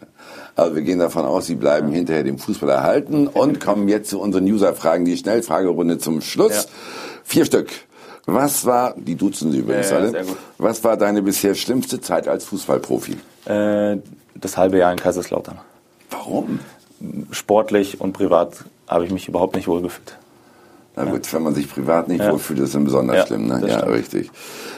Also wir gehen davon aus, Sie bleiben ja. hinterher dem Fußball erhalten und kommen jetzt zu unseren User-Fragen, die Schnellfragerunde zum Schluss. Ja. Vier Stück. Was war, die duzen Sie übrigens ja, alle, was war deine bisher schlimmste Zeit als Fußballprofi? Äh, das halbe Jahr in Kaiserslautern. Warum? Sportlich und privat habe ich mich überhaupt nicht wohlgefühlt. Na gut, wenn man sich privat nicht ja. wohlfühlt, ist dann besonders ja, schlimm. Ne? Ja, stimmt. richtig.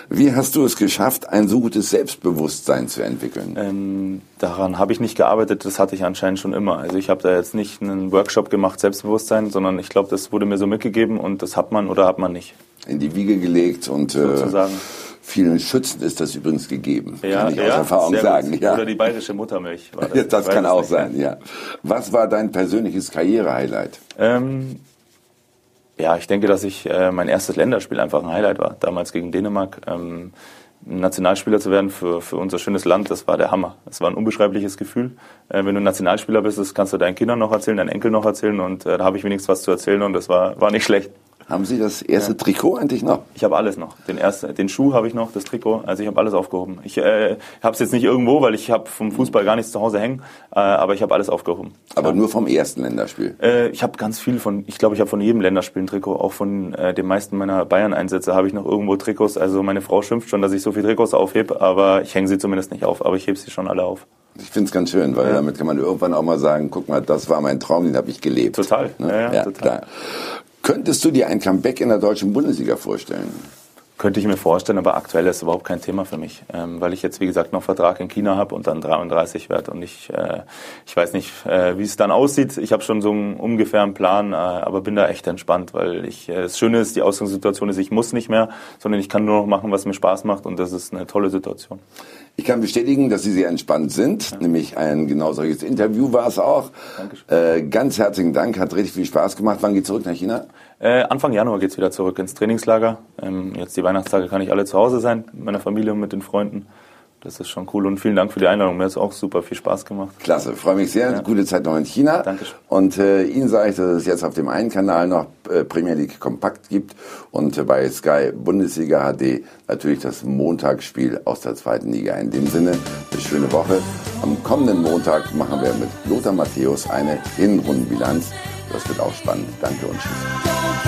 Wie hast du es geschafft, ein so gutes Selbstbewusstsein zu entwickeln? Ähm, daran habe ich nicht gearbeitet, das hatte ich anscheinend schon immer. Also ich habe da jetzt nicht einen Workshop gemacht, Selbstbewusstsein, sondern ich glaube, das wurde mir so mitgegeben und das hat man oder hat man nicht. In die Wiege gelegt und äh, sozusagen. Äh, Vielen Schützen ist das übrigens gegeben, ja, kann ich aus Erfahrung sagen. Ja. Oder die bayerische Muttermilch. War das das kann auch sein, ja. Was war dein persönliches Karrierehighlight? Ähm, ja, ich denke, dass ich äh, mein erstes Länderspiel einfach ein Highlight war. Damals gegen Dänemark. Ähm, Nationalspieler zu werden für, für unser schönes Land, das war der Hammer. Das war ein unbeschreibliches Gefühl. Äh, wenn du Nationalspieler bist, das kannst du deinen Kindern noch erzählen, deinen Enkel noch erzählen und äh, da habe ich wenigstens was zu erzählen und das war, war nicht schlecht. Haben Sie das erste ja. Trikot eigentlich noch? Ich habe alles noch. Den, erste, den Schuh habe ich noch, das Trikot. Also ich habe alles aufgehoben. Ich äh, habe es jetzt nicht irgendwo, weil ich habe vom Fußball gar nichts zu Hause hängen. Äh, aber ich habe alles aufgehoben. Aber ja. nur vom ersten Länderspiel? Äh, ich habe ganz viel von, ich glaube, ich habe von jedem Länderspiel ein Trikot. Auch von äh, den meisten meiner Bayern-Einsätze habe ich noch irgendwo Trikots. Also meine Frau schimpft schon, dass ich so viele Trikots aufhebe. Aber ich hänge sie zumindest nicht auf. Aber ich hebe sie schon alle auf. Ich finde es ganz schön, weil ja. damit kann man irgendwann auch mal sagen, guck mal, das war mein Traum, den habe ich gelebt. Total. Ne? Ja, ja, total. Klar. Könntest du dir ein Comeback in der deutschen Bundesliga vorstellen? Könnte ich mir vorstellen, aber aktuell ist es überhaupt kein Thema für mich, ähm, weil ich jetzt, wie gesagt, noch Vertrag in China habe und dann 33 werde und ich, äh, ich weiß nicht, äh, wie es dann aussieht. Ich habe schon so einen ungefähren Plan, äh, aber bin da echt entspannt, weil ich, äh, das Schöne ist, die Ausgangssituation ist, ich muss nicht mehr, sondern ich kann nur noch machen, was mir Spaß macht und das ist eine tolle Situation. Ich kann bestätigen, dass Sie sehr entspannt sind. Ja. Nämlich ein genau solches Interview war es auch. Dankeschön. Äh, ganz herzlichen Dank, hat richtig viel Spaß gemacht. Wann geht zurück nach China? Äh, Anfang Januar geht's wieder zurück ins Trainingslager. Ähm, jetzt die Weihnachtstage kann ich alle zu Hause sein, mit meiner Familie und mit den Freunden. Das ist schon cool und vielen Dank für die Einladung. Mir hat es auch super viel Spaß gemacht. Klasse, freue mich sehr. Ja. Gute Zeit noch in China. Dankeschön. Und äh, Ihnen sage ich, dass es jetzt auf dem einen Kanal noch äh, Premier League Kompakt gibt und äh, bei Sky Bundesliga HD natürlich das Montagsspiel aus der zweiten Liga. In dem Sinne, eine schöne Woche. Am kommenden Montag machen wir mit Lothar Matthäus eine Hinrundenbilanz. Das wird auch spannend. Danke und tschüss.